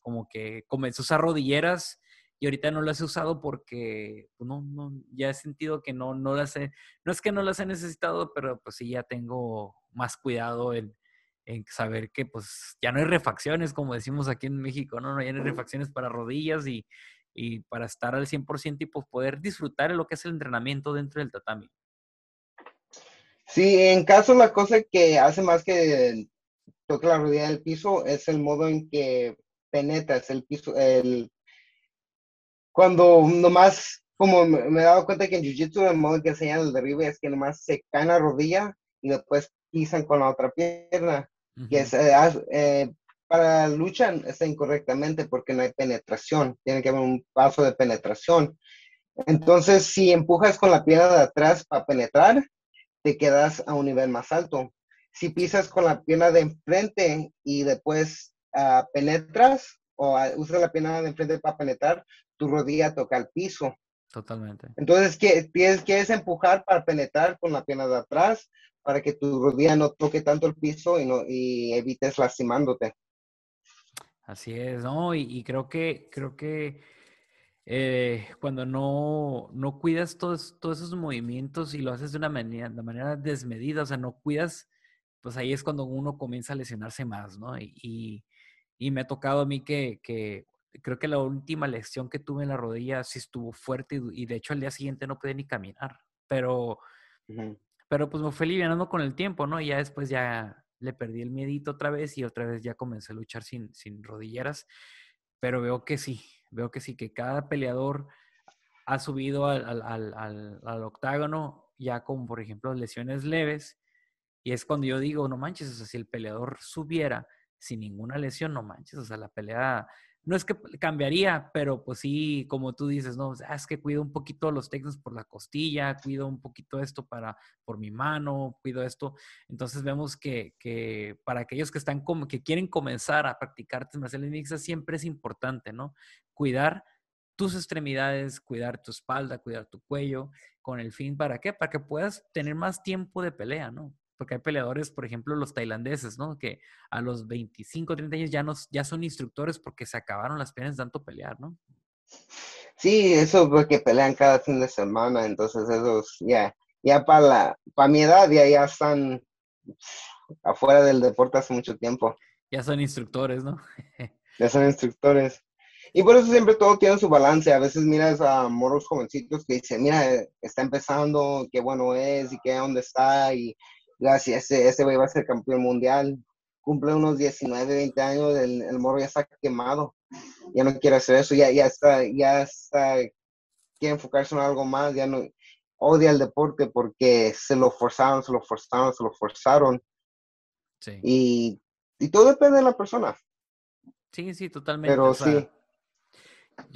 como que comencé a usar rodilleras y ahorita no las he usado porque pues, no, no, ya he sentido que no, no las he, no es que no las he necesitado, pero pues sí ya tengo más cuidado en, en saber que pues ya no hay refacciones, como decimos aquí en México, ¿no? No hay refacciones para rodillas y, y para estar al 100% y pues, poder disfrutar de lo que es el entrenamiento dentro del tatami. Sí, en caso la cosa que hace más que toque la rodilla del piso es el modo en que penetras el piso, el cuando nomás, como me he dado cuenta que en Jiu-Jitsu el modo en que enseñan el derribe es que nomás se caen la rodilla y después pisan con la otra pierna, que es, eh, eh, para lucha está incorrectamente porque no hay penetración, tiene que haber un paso de penetración. Entonces, si empujas con la pierna de atrás para penetrar, te quedas a un nivel más alto. Si pisas con la pierna de enfrente y después ah, penetras o uh, usas la pierna de enfrente para penetrar, tu rodilla toca el piso. Totalmente. Entonces, tienes, quieres empujar para penetrar con la pierna de atrás para que tu rodilla no toque tanto el piso y, no, y evites lastimándote. Así es, ¿no? Y, creo que, creo que eh, cuando no, no cuidas todos, todos esos movimientos y lo haces de una manera, de manera desmedida, o sea, no cuidas, pues ahí es cuando uno comienza a lesionarse más, ¿no? Y, y, me ha tocado a mí que, que, creo que la última lesión que tuve en la rodilla sí estuvo fuerte y, de hecho al día siguiente no pude ni caminar, pero, pero pues me fue aliviando con el tiempo, ¿no? Y ya después ya le perdí el miedito otra vez y otra vez ya comencé a luchar sin, sin rodilleras. Pero veo que sí, veo que sí, que cada peleador ha subido al, al, al, al octágono ya con, por ejemplo, lesiones leves. Y es cuando yo digo, no manches, o sea, si el peleador subiera sin ninguna lesión, no manches, o sea, la pelea no es que cambiaría, pero pues sí, como tú dices, no, es que cuido un poquito los técnicos por la costilla, cuido un poquito esto para, por mi mano, cuido esto. Entonces vemos que, que para aquellos que están como, que quieren comenzar a practicar artes marciales mixtas, siempre es importante, ¿no? Cuidar tus extremidades, cuidar tu espalda, cuidar tu cuello, con el fin, ¿para qué? Para que puedas tener más tiempo de pelea, ¿no? Porque hay peleadores, por ejemplo, los tailandeses, ¿no? Que a los 25, 30 años ya, no, ya son instructores porque se acabaron las piernas de tanto pelear, ¿no? Sí, eso es porque pelean cada fin de semana, entonces esos ya, ya para la, para mi edad ya, ya están afuera del deporte hace mucho tiempo. Ya son instructores, ¿no? ya son instructores. Y por eso siempre todo tiene su balance. A veces miras a moros jovencitos que dicen, mira, está empezando, qué bueno es y qué dónde está. Y gracias, ese, ese va a ser campeón mundial. Cumple unos 19, 20 años, el, el morro ya está quemado. Ya no quiere hacer eso, ya, ya está, ya está, quiere enfocarse en algo más, ya no, odia el deporte porque se lo forzaron, se lo forzaron, se lo forzaron. Sí. Y, y todo depende de la persona. Sí, sí, totalmente. Pero sí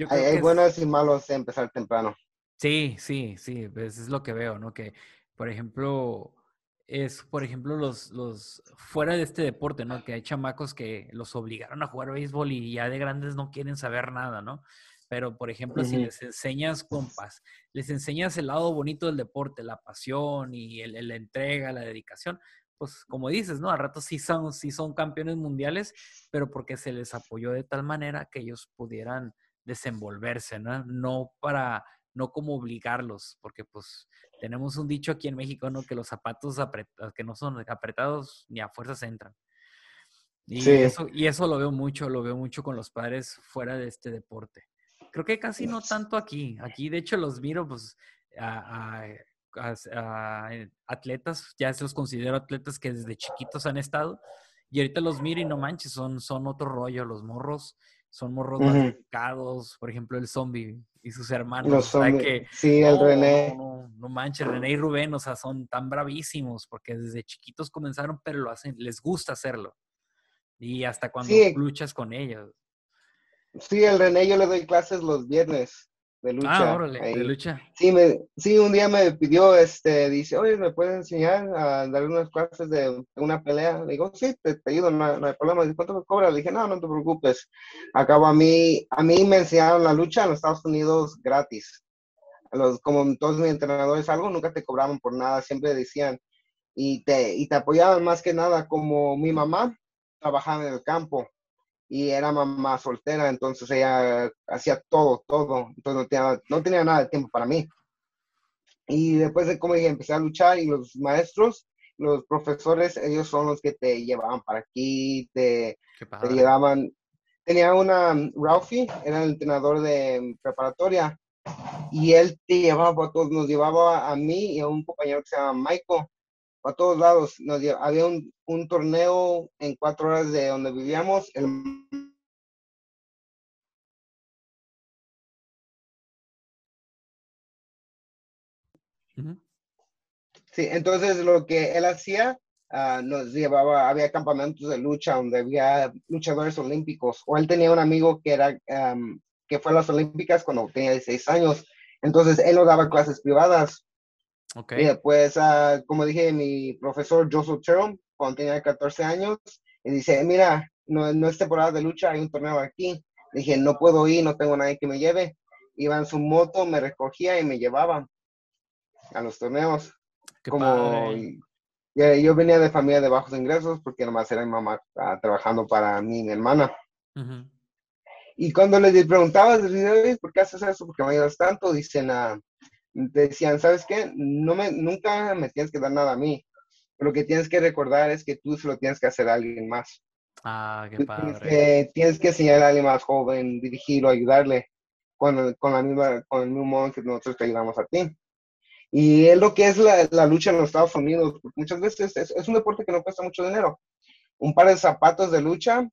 hay, buenos y malos de empezar temprano. Sí, sí, sí, pues es lo que veo, ¿no? Que, por ejemplo, es, por ejemplo, los, los, fuera de este deporte, ¿no? Que hay chamacos que los obligaron a jugar béisbol y ya de grandes no quieren saber nada, ¿no? Pero, por ejemplo, si les enseñas compas, les enseñas el lado bonito del deporte, la pasión y el, la entrega, la dedicación, pues como dices, ¿no? Al rato sí son, sí son campeones mundiales, pero porque se les apoyó de tal manera que ellos pudieran desenvolverse, ¿no? No para, no como obligarlos, porque pues tenemos un dicho aquí en México, ¿no? Que los zapatos que no son apretados ni a fuerzas entran. Y, eso, y eso lo veo mucho, lo veo mucho con los padres fuera de este deporte. Creo que casi no tanto aquí. Aquí, de hecho, los miro, pues, a, atletas, ya se los considero atletas que desde chiquitos han estado. Y ahorita los miro y no manches, son, son otro rollo. Los morros son morros más por ejemplo, el zombie y sus hermanos. Los que, sí, el René. No, manches, René y Rubén, o sea, son tan bravísimos porque desde chiquitos comenzaron, pero lo hacen, les gusta hacerlo. Y hasta cuando luchas con ellos. Sí, el René yo le doy clases los viernes de ah, lucha. Ah, órale, de lucha. Sí, me, sí, un día me pidió, este, dice, oye, ¿me puedes enseñar a dar unas clases de una pelea? Le digo, sí, te, te ayudo, no, hay problema. Dice, ¿cuánto me cobra? Le dije, no, no te preocupes. Acabo a mí, a mí me enseñaron la lucha en los Estados Unidos gratis. Los, como todos mis entrenadores, algo, nunca te cobraban por nada, siempre decían, y te, y te apoyaban más que nada, como mi mamá trabajaba en el campo y era mamá soltera, entonces ella hacía todo, todo, entonces no tenía, no tenía nada de tiempo para mí. Y después de como dije, empecé a luchar y los maestros, los profesores, ellos son los que te llevaban para aquí, te, te llevaban. Tenía una, Ralphie, era el entrenador de preparatoria, y él te llevaba nos llevaba a mí y a un compañero que se llama Michael, a todos lados. Nos, había un, un, torneo en cuatro horas de donde vivíamos. El... Sí, entonces lo que él hacía, uh, nos llevaba, había campamentos de lucha donde había luchadores olímpicos, o él tenía un amigo que era, um, que fue a las olímpicas cuando tenía 16 años, entonces él nos daba clases privadas Okay. Y después, ah, como dije, mi profesor Joseph Cheron, cuando tenía 14 años, y dice, mira, no, no es temporada de lucha, hay un torneo aquí. dije, no puedo ir, no tengo nadie que me lleve. Iba en su moto, me recogía y me llevaba a los torneos. como yo venía de familia de bajos ingresos porque nomás era mi mamá ah, trabajando para mí y mi hermana. Y cuando les preguntaba, ¿por qué haces eso? ¿Por qué me ayudas tanto? Dicen, decían, ¿sabes qué? No me, nunca me tienes que dar nada a mí. Lo que tienes que recordar es que tú se lo tienes que hacer a alguien más. Ah, qué padre. Tienes que, tienes que enseñar a alguien más joven, dirigirlo, ayudarle con, con, la misma, con el mismo modo que nosotros te ayudamos a ti. Y es lo que es la, la lucha en los Estados Unidos. Muchas veces es, es, un deporte que no cuesta mucho dinero. Un par de zapatos de lucha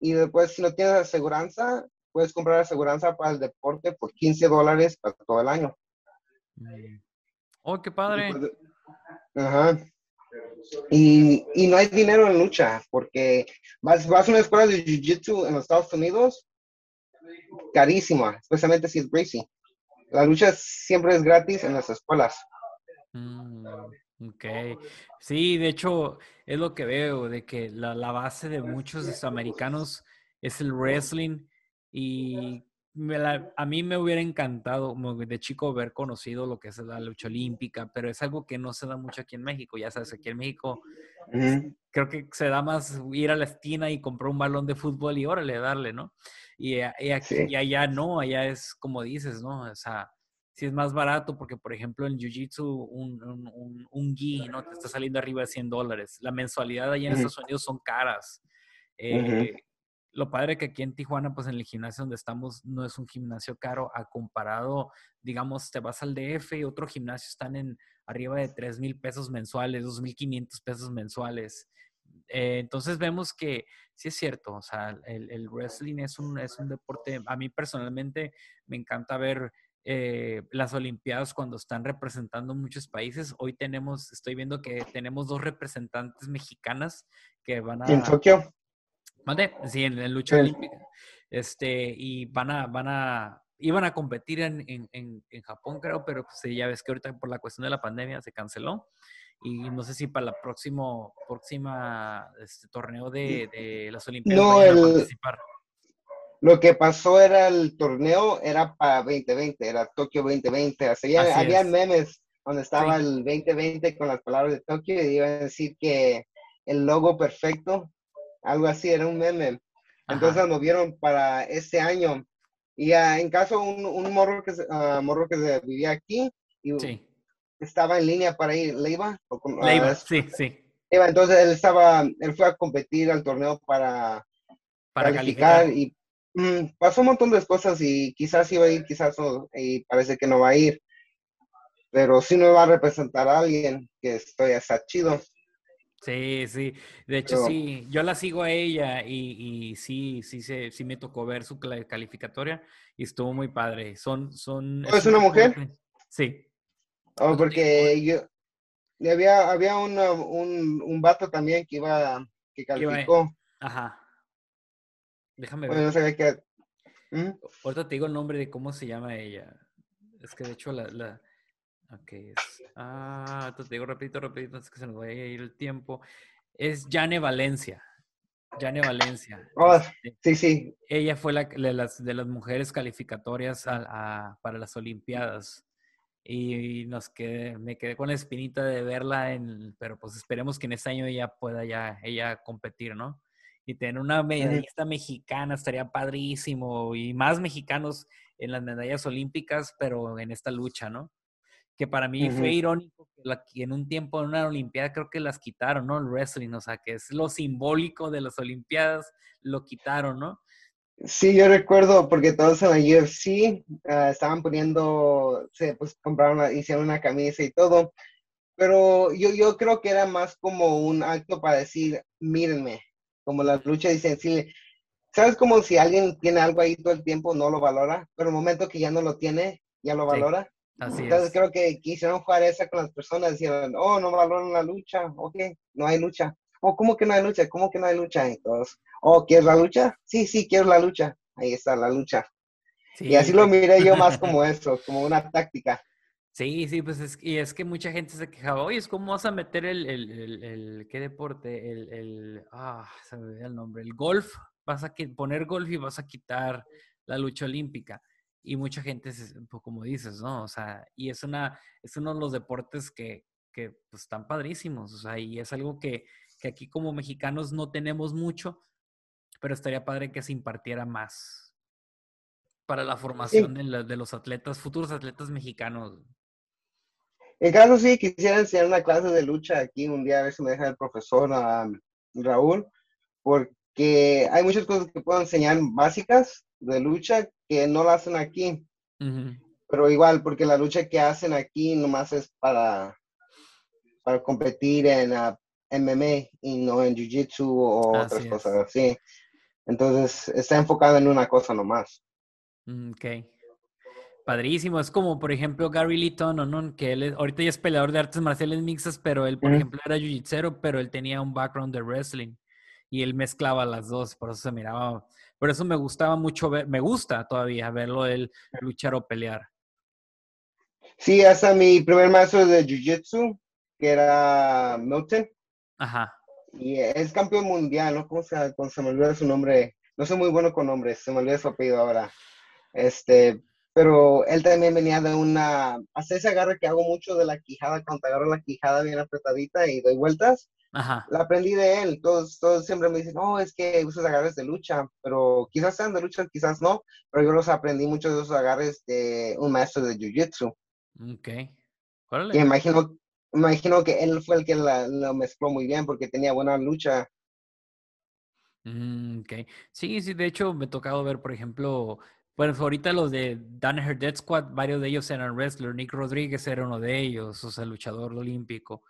y después si no tienes aseguranza, puedes comprar aseguranza para el deporte por 15 dólares para todo el año. Mm. Oh, qué padre. Ajá. Y, y, no hay dinero en lucha, porque vas, vas a una escuela de Jiu-Jitsu en los Estados Unidos, carísima, especialmente si es Gracie. La lucha siempre es gratis en las escuelas. Mm, ok. Sí, de hecho, es lo que veo, de que la, la base de muchos americanos es el wrestling y a mí me hubiera encantado de chico haber conocido lo que es la lucha olímpica, pero es algo que no se da mucho aquí en México. Ya sabes, aquí en México creo que se da más ir a la esquina y comprar un balón de fútbol y órale, darle, ¿no? Y, aquí, y allá no, allá es como dices, ¿no? O sea, si es más barato, porque por ejemplo en Jiu-Jitsu un, un, un, gi, ¿no? Te está saliendo arriba de 100 dólares. La mensualidad allá en Estados Unidos son caras. Eh, lo padre que aquí en Tijuana, pues en el gimnasio donde estamos, no es un gimnasio caro a comparado, digamos, te vas al DF y otro gimnasio están en arriba de 3 mil pesos mensuales, 2 mil 500 pesos mensuales. Eh, entonces vemos que sí es cierto, o sea, el, wrestling es un, es un deporte, a mí personalmente me encanta ver eh, las Olimpiadas cuando están representando muchos países. Hoy tenemos, estoy viendo que tenemos dos representantes mexicanas que van a... ¿En Tokio? Sí, en la lucha olímpica. Este, y van a, van a, iban a competir en, en, en, Japón, creo, pero pues ya ves que ahorita por la cuestión de la pandemia se canceló. Y no sé si para el próximo próxima este, torneo de, de, las Olimpiadas no, el, a participar. Lo que pasó era el torneo, era para 2020, era Tokio 2020. O sea, había memes donde estaba el 2020 con las palabras de Tokio y iba a decir que el logo perfecto algo así, era un meme. Entonces lo movieron para este año. Y uh, en caso, un, un morro, que, uh, morro que vivía aquí y estaba en línea para ir, ¿Leiva? Uh, Leiva, sí, sí. entonces él estaba, él fue a competir al torneo para, para calificar, y mm, pasó un montón de cosas y quizás iba a ir, quizás no, y parece que no va a ir. Pero sí no va a representar a alguien que estoy hasta chido. Sí, sí. De hecho, sí, yo la sigo a ella y, y sí, sí, sí, sí me tocó ver su calificatoria y estuvo muy padre. Son, son. ¿Es una mujer? Sí. Oh, porque yo había, había un, un vato también que iba, que calificó. Ajá. Déjame ver. Bueno, no sabía que. ¿Mm? Ahorita te digo el nombre de cómo se llama ella. Es que de hecho la, la Ok, ah, te digo rapidito, rapidito, es que se nos vaya a ir el tiempo. Es Jane Valencia. Jane Valencia. Oh, sí, sí. Ella fue la de las, de las mujeres calificatorias para las Olimpiadas. Y nos quedé, me quedé con la espinita de verla, en, pero pues esperemos que en este año ella pueda ya ella competir, ¿no? Y tener una medallista mexicana estaría padrísimo y más mexicanos en las medallas olímpicas, pero en esta lucha, ¿no? Que para mí fue irónico que, en un tiempo en una Olimpiada creo que las quitaron, ¿no? El wrestling, o sea, que es lo simbólico de las Olimpiadas, lo quitaron, ¿no? Sí, yo recuerdo porque todos en la UFC ah, estaban poniendo, se pues compraron, hicieron una camisa y todo, pero yo, yo creo que era más como un acto para decir, mírenme, como la lucha dicen, sí, ¿sabes como si alguien tiene algo ahí todo el tiempo, no lo valora, pero el momento que ya no lo tiene, ya lo valora? Entonces creo que quisieron jugar esa con las personas, decían, oh, no valoran la lucha, ok, no hay lucha. Oh, ¿cómo que no hay lucha? ¿Cómo que no hay lucha? Entonces, oh, ¿quieres la lucha? Sí, sí, quiero la lucha. Ahí está la lucha. Y así lo miré yo más como eso, como una táctica. Sí, sí, pues es, y es que mucha gente se quejaba, oye, es como vas a meter el, el, el, el ¿qué deporte? El, el, ah, se me olvidó el nombre, el golf, vas a poner golf y vas a quitar la lucha olímpica y mucha gente, pues, como dices, ¿no? O sea, y es, una, es uno de los deportes que, que pues, están padrísimos, o sea, y es algo que, que aquí como mexicanos no tenemos mucho, pero estaría padre que se impartiera más para la formación de, de, los atletas, futuros atletas mexicanos. En caso sí, quisiera enseñar una clase de lucha aquí un día, a ver si me deja el profesor Raúl, porque hay muchas cosas que puedo enseñar básicas de lucha que no la hacen aquí. Pero igual, porque la lucha que hacen aquí nomás es para, para competir en uh, MMA y no en Jiu-Jitsu o otras cosas así. Entonces, está enfocado en una cosa nomás. Mm, ok. Padrísimo. Es como, por ejemplo, Gary Litton, ¿no? Que él ahorita ya es peleador de artes marciales mixtas, pero él, por ejemplo, era jiu-jitsu, pero él tenía un background de wrestling. Y él mezclaba las dos, por eso se miraba por eso me gustaba mucho ver, me gusta todavía verlo él luchar o pelear. Sí, hasta mi primer maestro de Jiu-Jitsu, que era Milton. Ajá. Y es campeón mundial, ¿no? ¿Cómo se, se me olvida su nombre? No soy muy bueno con nombres, se me olvida su apellido ahora. Este, pero él también venía de una, hace ese agarre que hago mucho de la quijada, cuando agarro la quijada bien apretadita y doy vueltas. Ajá. La aprendí de él. Todos, todos siempre me dicen, no, es que usas agarres de lucha, pero quizás sean de lucha, quizás no, pero yo los aprendí muchos de esos agarres de un maestro de Jiu-Jitsu. Ok. Y imagino, imagino que él fue el que lo mezcló muy bien porque tenía buena lucha. Mm, ok. Sí, sí, de hecho me ha tocado ver, por ejemplo, pues ahorita los de Danaher Dead Squad, varios de ellos eran wrestlers. Nick Rodríguez era uno de ellos, o sea, luchador olímpico.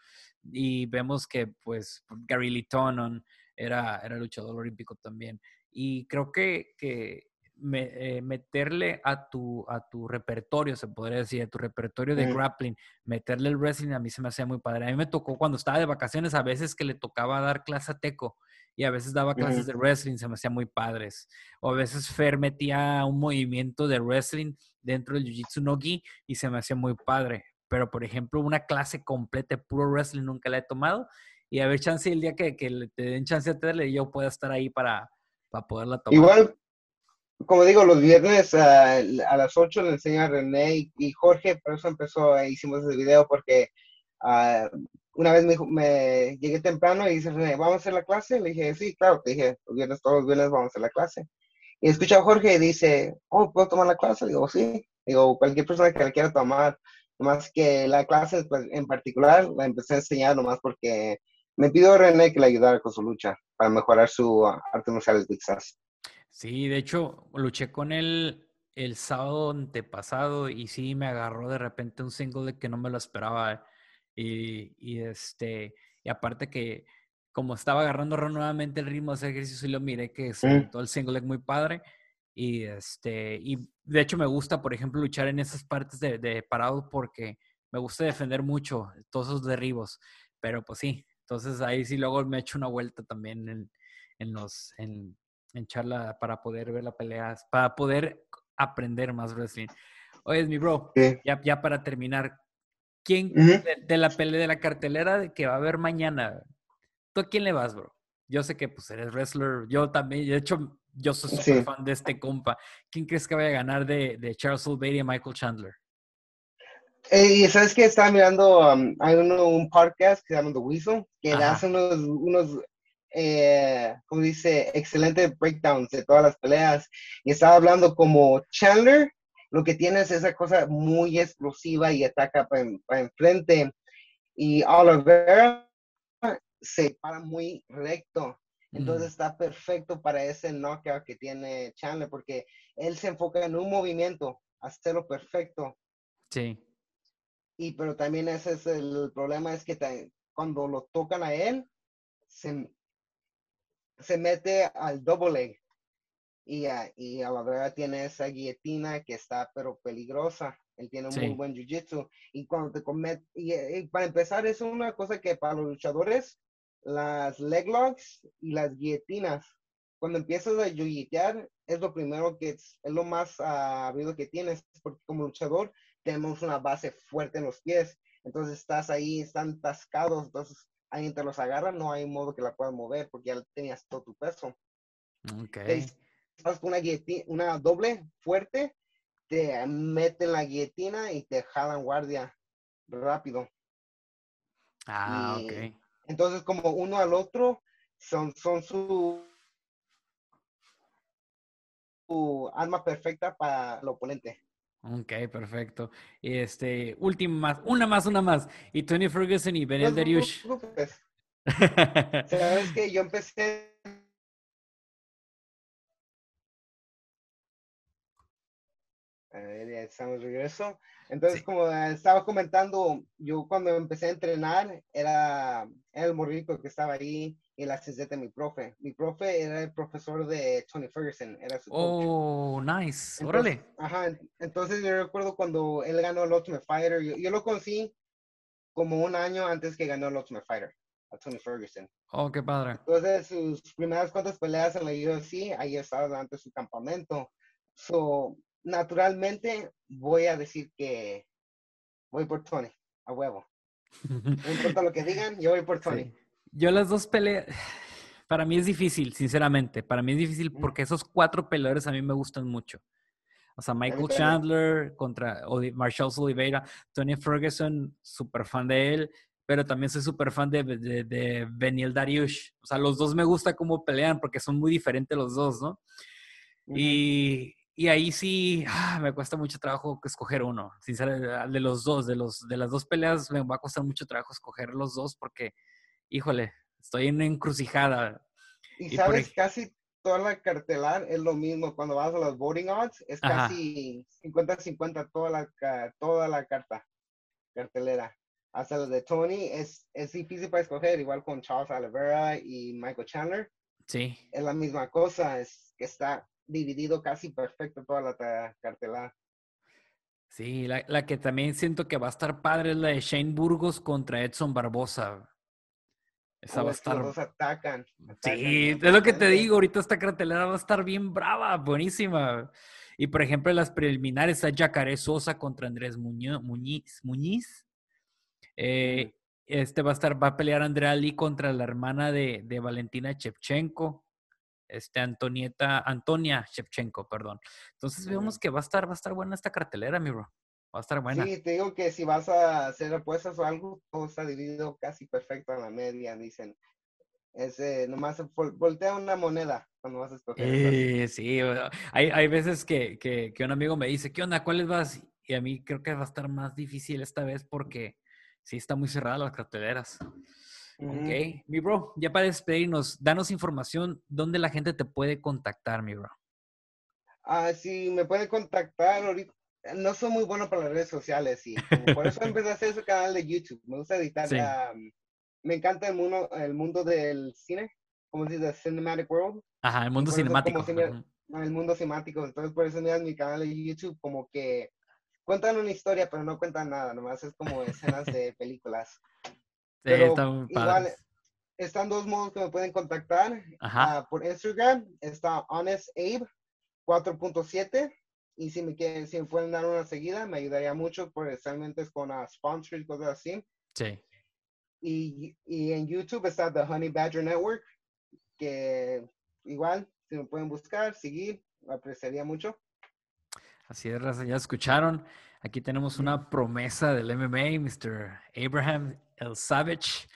Y vemos que, pues, Gary Lee Tonon era, era luchador olímpico también. Y creo que, que eh, meterle a tu, a tu repertorio, se podría decir, a tu repertorio de grappling, meterle el wrestling a mí se me hacía muy padre. A mí me tocó cuando estaba de vacaciones, a veces que le tocaba dar clase a Teco y a veces daba clases de wrestling, se me hacía muy padres. O a veces Fer metía un movimiento de wrestling dentro del Jiu-Jitsu no gi y se me hacía muy padre. Pero, por ejemplo, una clase completa de puro wrestling nunca la he tomado. Y a ver, chance el día que, que te den chance de tenerle, yo pueda estar ahí para, para poderla tomar. Igual, como digo, los viernes a las 8 le enseño a René y, Jorge, por eso empezó, eh, hicimos ese video, porque uh, una vez me, me, llegué temprano y dice René, ¿vamos a hacer la clase? Le dije, sí, claro, te dije, los viernes, todos los viernes vamos a hacer la clase. Y escucha a Jorge y dice, oh, ¿puedo tomar la clase? Digo, sí. Digo, cualquier persona que la quiera tomar, más que la clase pues, en particular la empecé a enseñar nomás porque me pidió René que le ayudara con su lucha para mejorar su arte marciales mixtas. Sí, de hecho, luché con él el sábado antepasado y sí me agarró de repente un single de que no me lo esperaba. Y, y este, y aparte que como estaba agarrando nuevamente el ritmo de ese ejercicio y lo miré que se todo el single leg muy padre. Y este, y de hecho me gusta, por ejemplo, luchar en esas partes de, de parado porque me gusta defender mucho todos esos derribos. Pero pues sí, entonces ahí sí luego me echo una vuelta también en, en los, en, en charla para poder ver la pelea, para poder aprender más wrestling. Oye, mi bro, ya, ya para terminar, ¿quién de, la pelea de la cartelera que va a haber mañana? ¿Tú a quién le vas, bro? Yo sé que pues eres wrestler, yo también, de hecho, yo soy súper fan de este compa. ¿Quién crees que vaya a ganar de, de Charles Oliveira y Michael Chandler? y sabes que estaba mirando, um, hay un podcast que se llama The Weasel, que hace unos, unos eh, como dice, excelente breakdowns de todas las peleas. Y estaba hablando como Chandler, lo que tiene es esa cosa muy explosiva y ataca para, enfrente. Y Oliver se para muy recto. Entonces mm. está perfecto para ese knockout que tiene Chandler, porque él se enfoca en un movimiento, hacerlo perfecto. Sí. Y pero también ese es el problema, es que cuando lo tocan a él, se, se mete al double leg y, y a la verdad tiene esa guillotina que está pero peligrosa. Él tiene un muy buen jiu-jitsu. Y cuando te comete, y, para empezar, es una cosa que para los luchadores, las leg locks y las guillotinas, cuando empiezas a jiu-jitear, es lo primero que es, es lo más uh, que tienes, porque como luchador tenemos una base fuerte en los pies. Entonces estás ahí, están tascados, entonces alguien te los agarra, no hay modo que la puedas mover porque ya tenías todo tu peso. Ok. Estás con una, una doble fuerte, te meten la guillotina y te jalan guardia rápido. Ah, ok. Entonces, como uno al otro, son, son su, su arma perfecta para el oponente. Ok, perfecto. Este, última más, una más, una más. Y Tony Ferguson y Benel Dariush. No, Sabes que yo empecé. Ya estamos de regreso. Entonces, como estaba comentando, yo cuando empecé a entrenar era, era el morrito que estaba ahí y la CZ mi profe. Mi profe era el profesor de Tony Ferguson, era su coach. Oh, nice. Órale. Ajá, entonces yo recuerdo cuando él ganó el Ultimate Fighter, yo, lo conocí como un año antes que ganó el Ultimate Fighter, a Tony Ferguson. Oh, qué padre. Entonces, sus primeras cuantas peleas en la UFC, ahí estaba durante su campamento. So, naturalmente, voy a decir que voy por Tony, a huevo. No importa lo que digan, yo voy por Tony. Yo las dos peleas, para mí es difícil, sinceramente. Para mí es difícil porque esos cuatro peleadores a mí me gustan mucho. O sea, Michael Chandler contra Marshall Oliveira, Tony Ferguson, súper fan de él, pero también soy súper fan de, de, de Beniel Dariush. O sea, los dos me gusta cómo pelean porque son muy diferentes los dos, ¿no? Y, y ahí sí ah, me cuesta mucho trabajo escoger uno. Sinceramente, de los dos, de, los, de las dos peleas me va a costar mucho trabajo escoger los dos porque, híjole, estoy en una encrucijada. Y, sabes, casi toda la cartelar es lo mismo. Cuando vas a los voting odds, es casi 50-50 toda la, toda la carta, cartelera. Hasta los de Tony es, es difícil para escoger, igual con Charles Oliveira y Michael Chandler. Sí. Es la misma cosa, es que está dividido casi perfecto toda la cartelera. Sí, la, que también siento que va a estar padre es la de Shane Burgos contra Edson Barbosa. Esa va a estar. Los atacan, sí, es lo que te digo. Ahorita esta cartelera va a estar bien brava, buenísima. Y por ejemplo, en las preliminares está Jacaré Sosa contra Andrés Muñoz, Muñiz. Muñiz. Eh, este va a estar, va a pelear Andrea Lee contra la hermana de, de Valentina Chepchenko este, Antonieta, Antonia Shevchenko, perdón. Entonces vemos que va a estar, va a estar buena esta cartelera, mi bro. Va a estar buena. Sí, te digo que si vas a hacer apuestas o algo, todo está dividido casi perfecto en la media, dicen. Es, nomás voltea una moneda cuando vas a escoger. Eh, sí, hay, hay veces que, que, que, un amigo me dice, ¿qué onda? ¿Cuáles vas? Y a mí creo que va a estar más difícil esta vez porque sí está muy cerrada las carteleras. Ok, mi bro, ya para despedirnos, danos información, ¿dónde la gente te puede contactar, mi bro? Ah, sí, me puede contactar ahorita. No soy muy bueno para las redes sociales y por eso empecé a hacer ese canal de YouTube. Me gusta editar. me encanta el mundo, el mundo del cine, como se dice, Cinematic World. Ajá, el mundo cinemático. el mundo cinemático. Entonces, por eso miras mi canal de YouTube, como que cuentan una historia, pero no cuentan nada, nomás es como escenas de películas. Pero igual, están dos modos que me pueden contactar. Uh, por Instagram está HonestAbe 4.7. Y si me, quieren, si me pueden dar una seguida, me ayudaría mucho, porque realmente es con uh, sponsors y cosas así. Sí. Y, y, en YouTube está The Honey Badger Network, que igual, si me pueden buscar, seguir, apreciaría mucho. Así es, ya escucharon. Aquí tenemos una promesa del MMA, Mr. Abraham el Savage.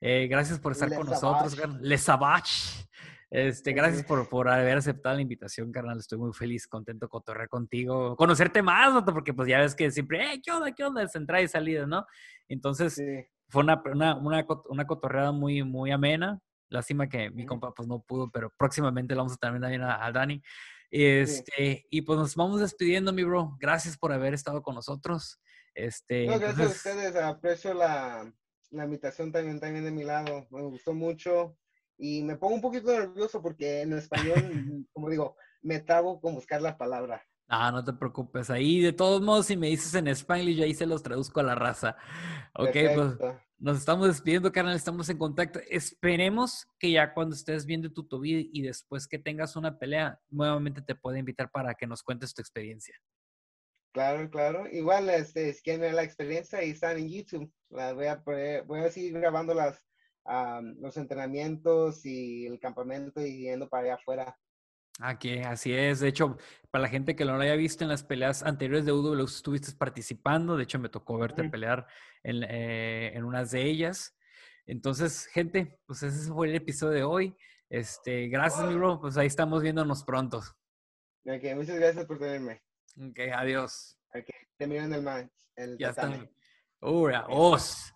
Eh, gracias por estar con nosotros, Le Savage. Este, gracias por, por haber aceptado la invitación, carnal. Estoy muy feliz, contento cotorrear contigo, conocerte más, porque pues ya ves que siempre, eh, ¿qué onda? ¿Qué onda? Es entrada y salida, ¿no? Entonces, fue una, una, una, una, cotorreada muy, muy amena. Lástima que mi compa pues no pudo, pero próximamente le vamos a tener también a, a Dani. Este, y pues nos vamos despidiendo, mi bro. Gracias por haber estado con nosotros. Este, no, gracias a ustedes. Aprecio la, la invitación también, también de mi lado. Me gustó mucho y me pongo un poquito nervioso porque en español, como digo, me trabo con buscar la palabra. Ah, no te preocupes. Ahí, de todos modos, si me dices en español, ahí se los traduzco a la raza. Ok, pues nos estamos despidiendo, carnal. Estamos en contacto. Esperemos que ya cuando estés viendo tu tobillo y después que tengas una pelea, nuevamente te pueda invitar para que nos cuentes tu experiencia. Claro, claro. Igual, este, si quieren ver la experiencia, ahí están en YouTube. voy, a, voy a seguir grabando las, los entrenamientos y el campamento y yendo para allá afuera. Aquí, así es. De hecho, para la gente que lo haya visto en las peleas anteriores de UW, estuviste participando. De hecho, me tocó verte pelear en, eh, en, unas de ellas. Entonces, gente, pues ese fue el episodio de hoy. Este, gracias, mi bro. Pues ahí estamos viéndonos pronto. Ok, muchas gracias por tenerme. Ok, adiós. Ok, te miran el match. El ya están. ¡Ura! ¡Os!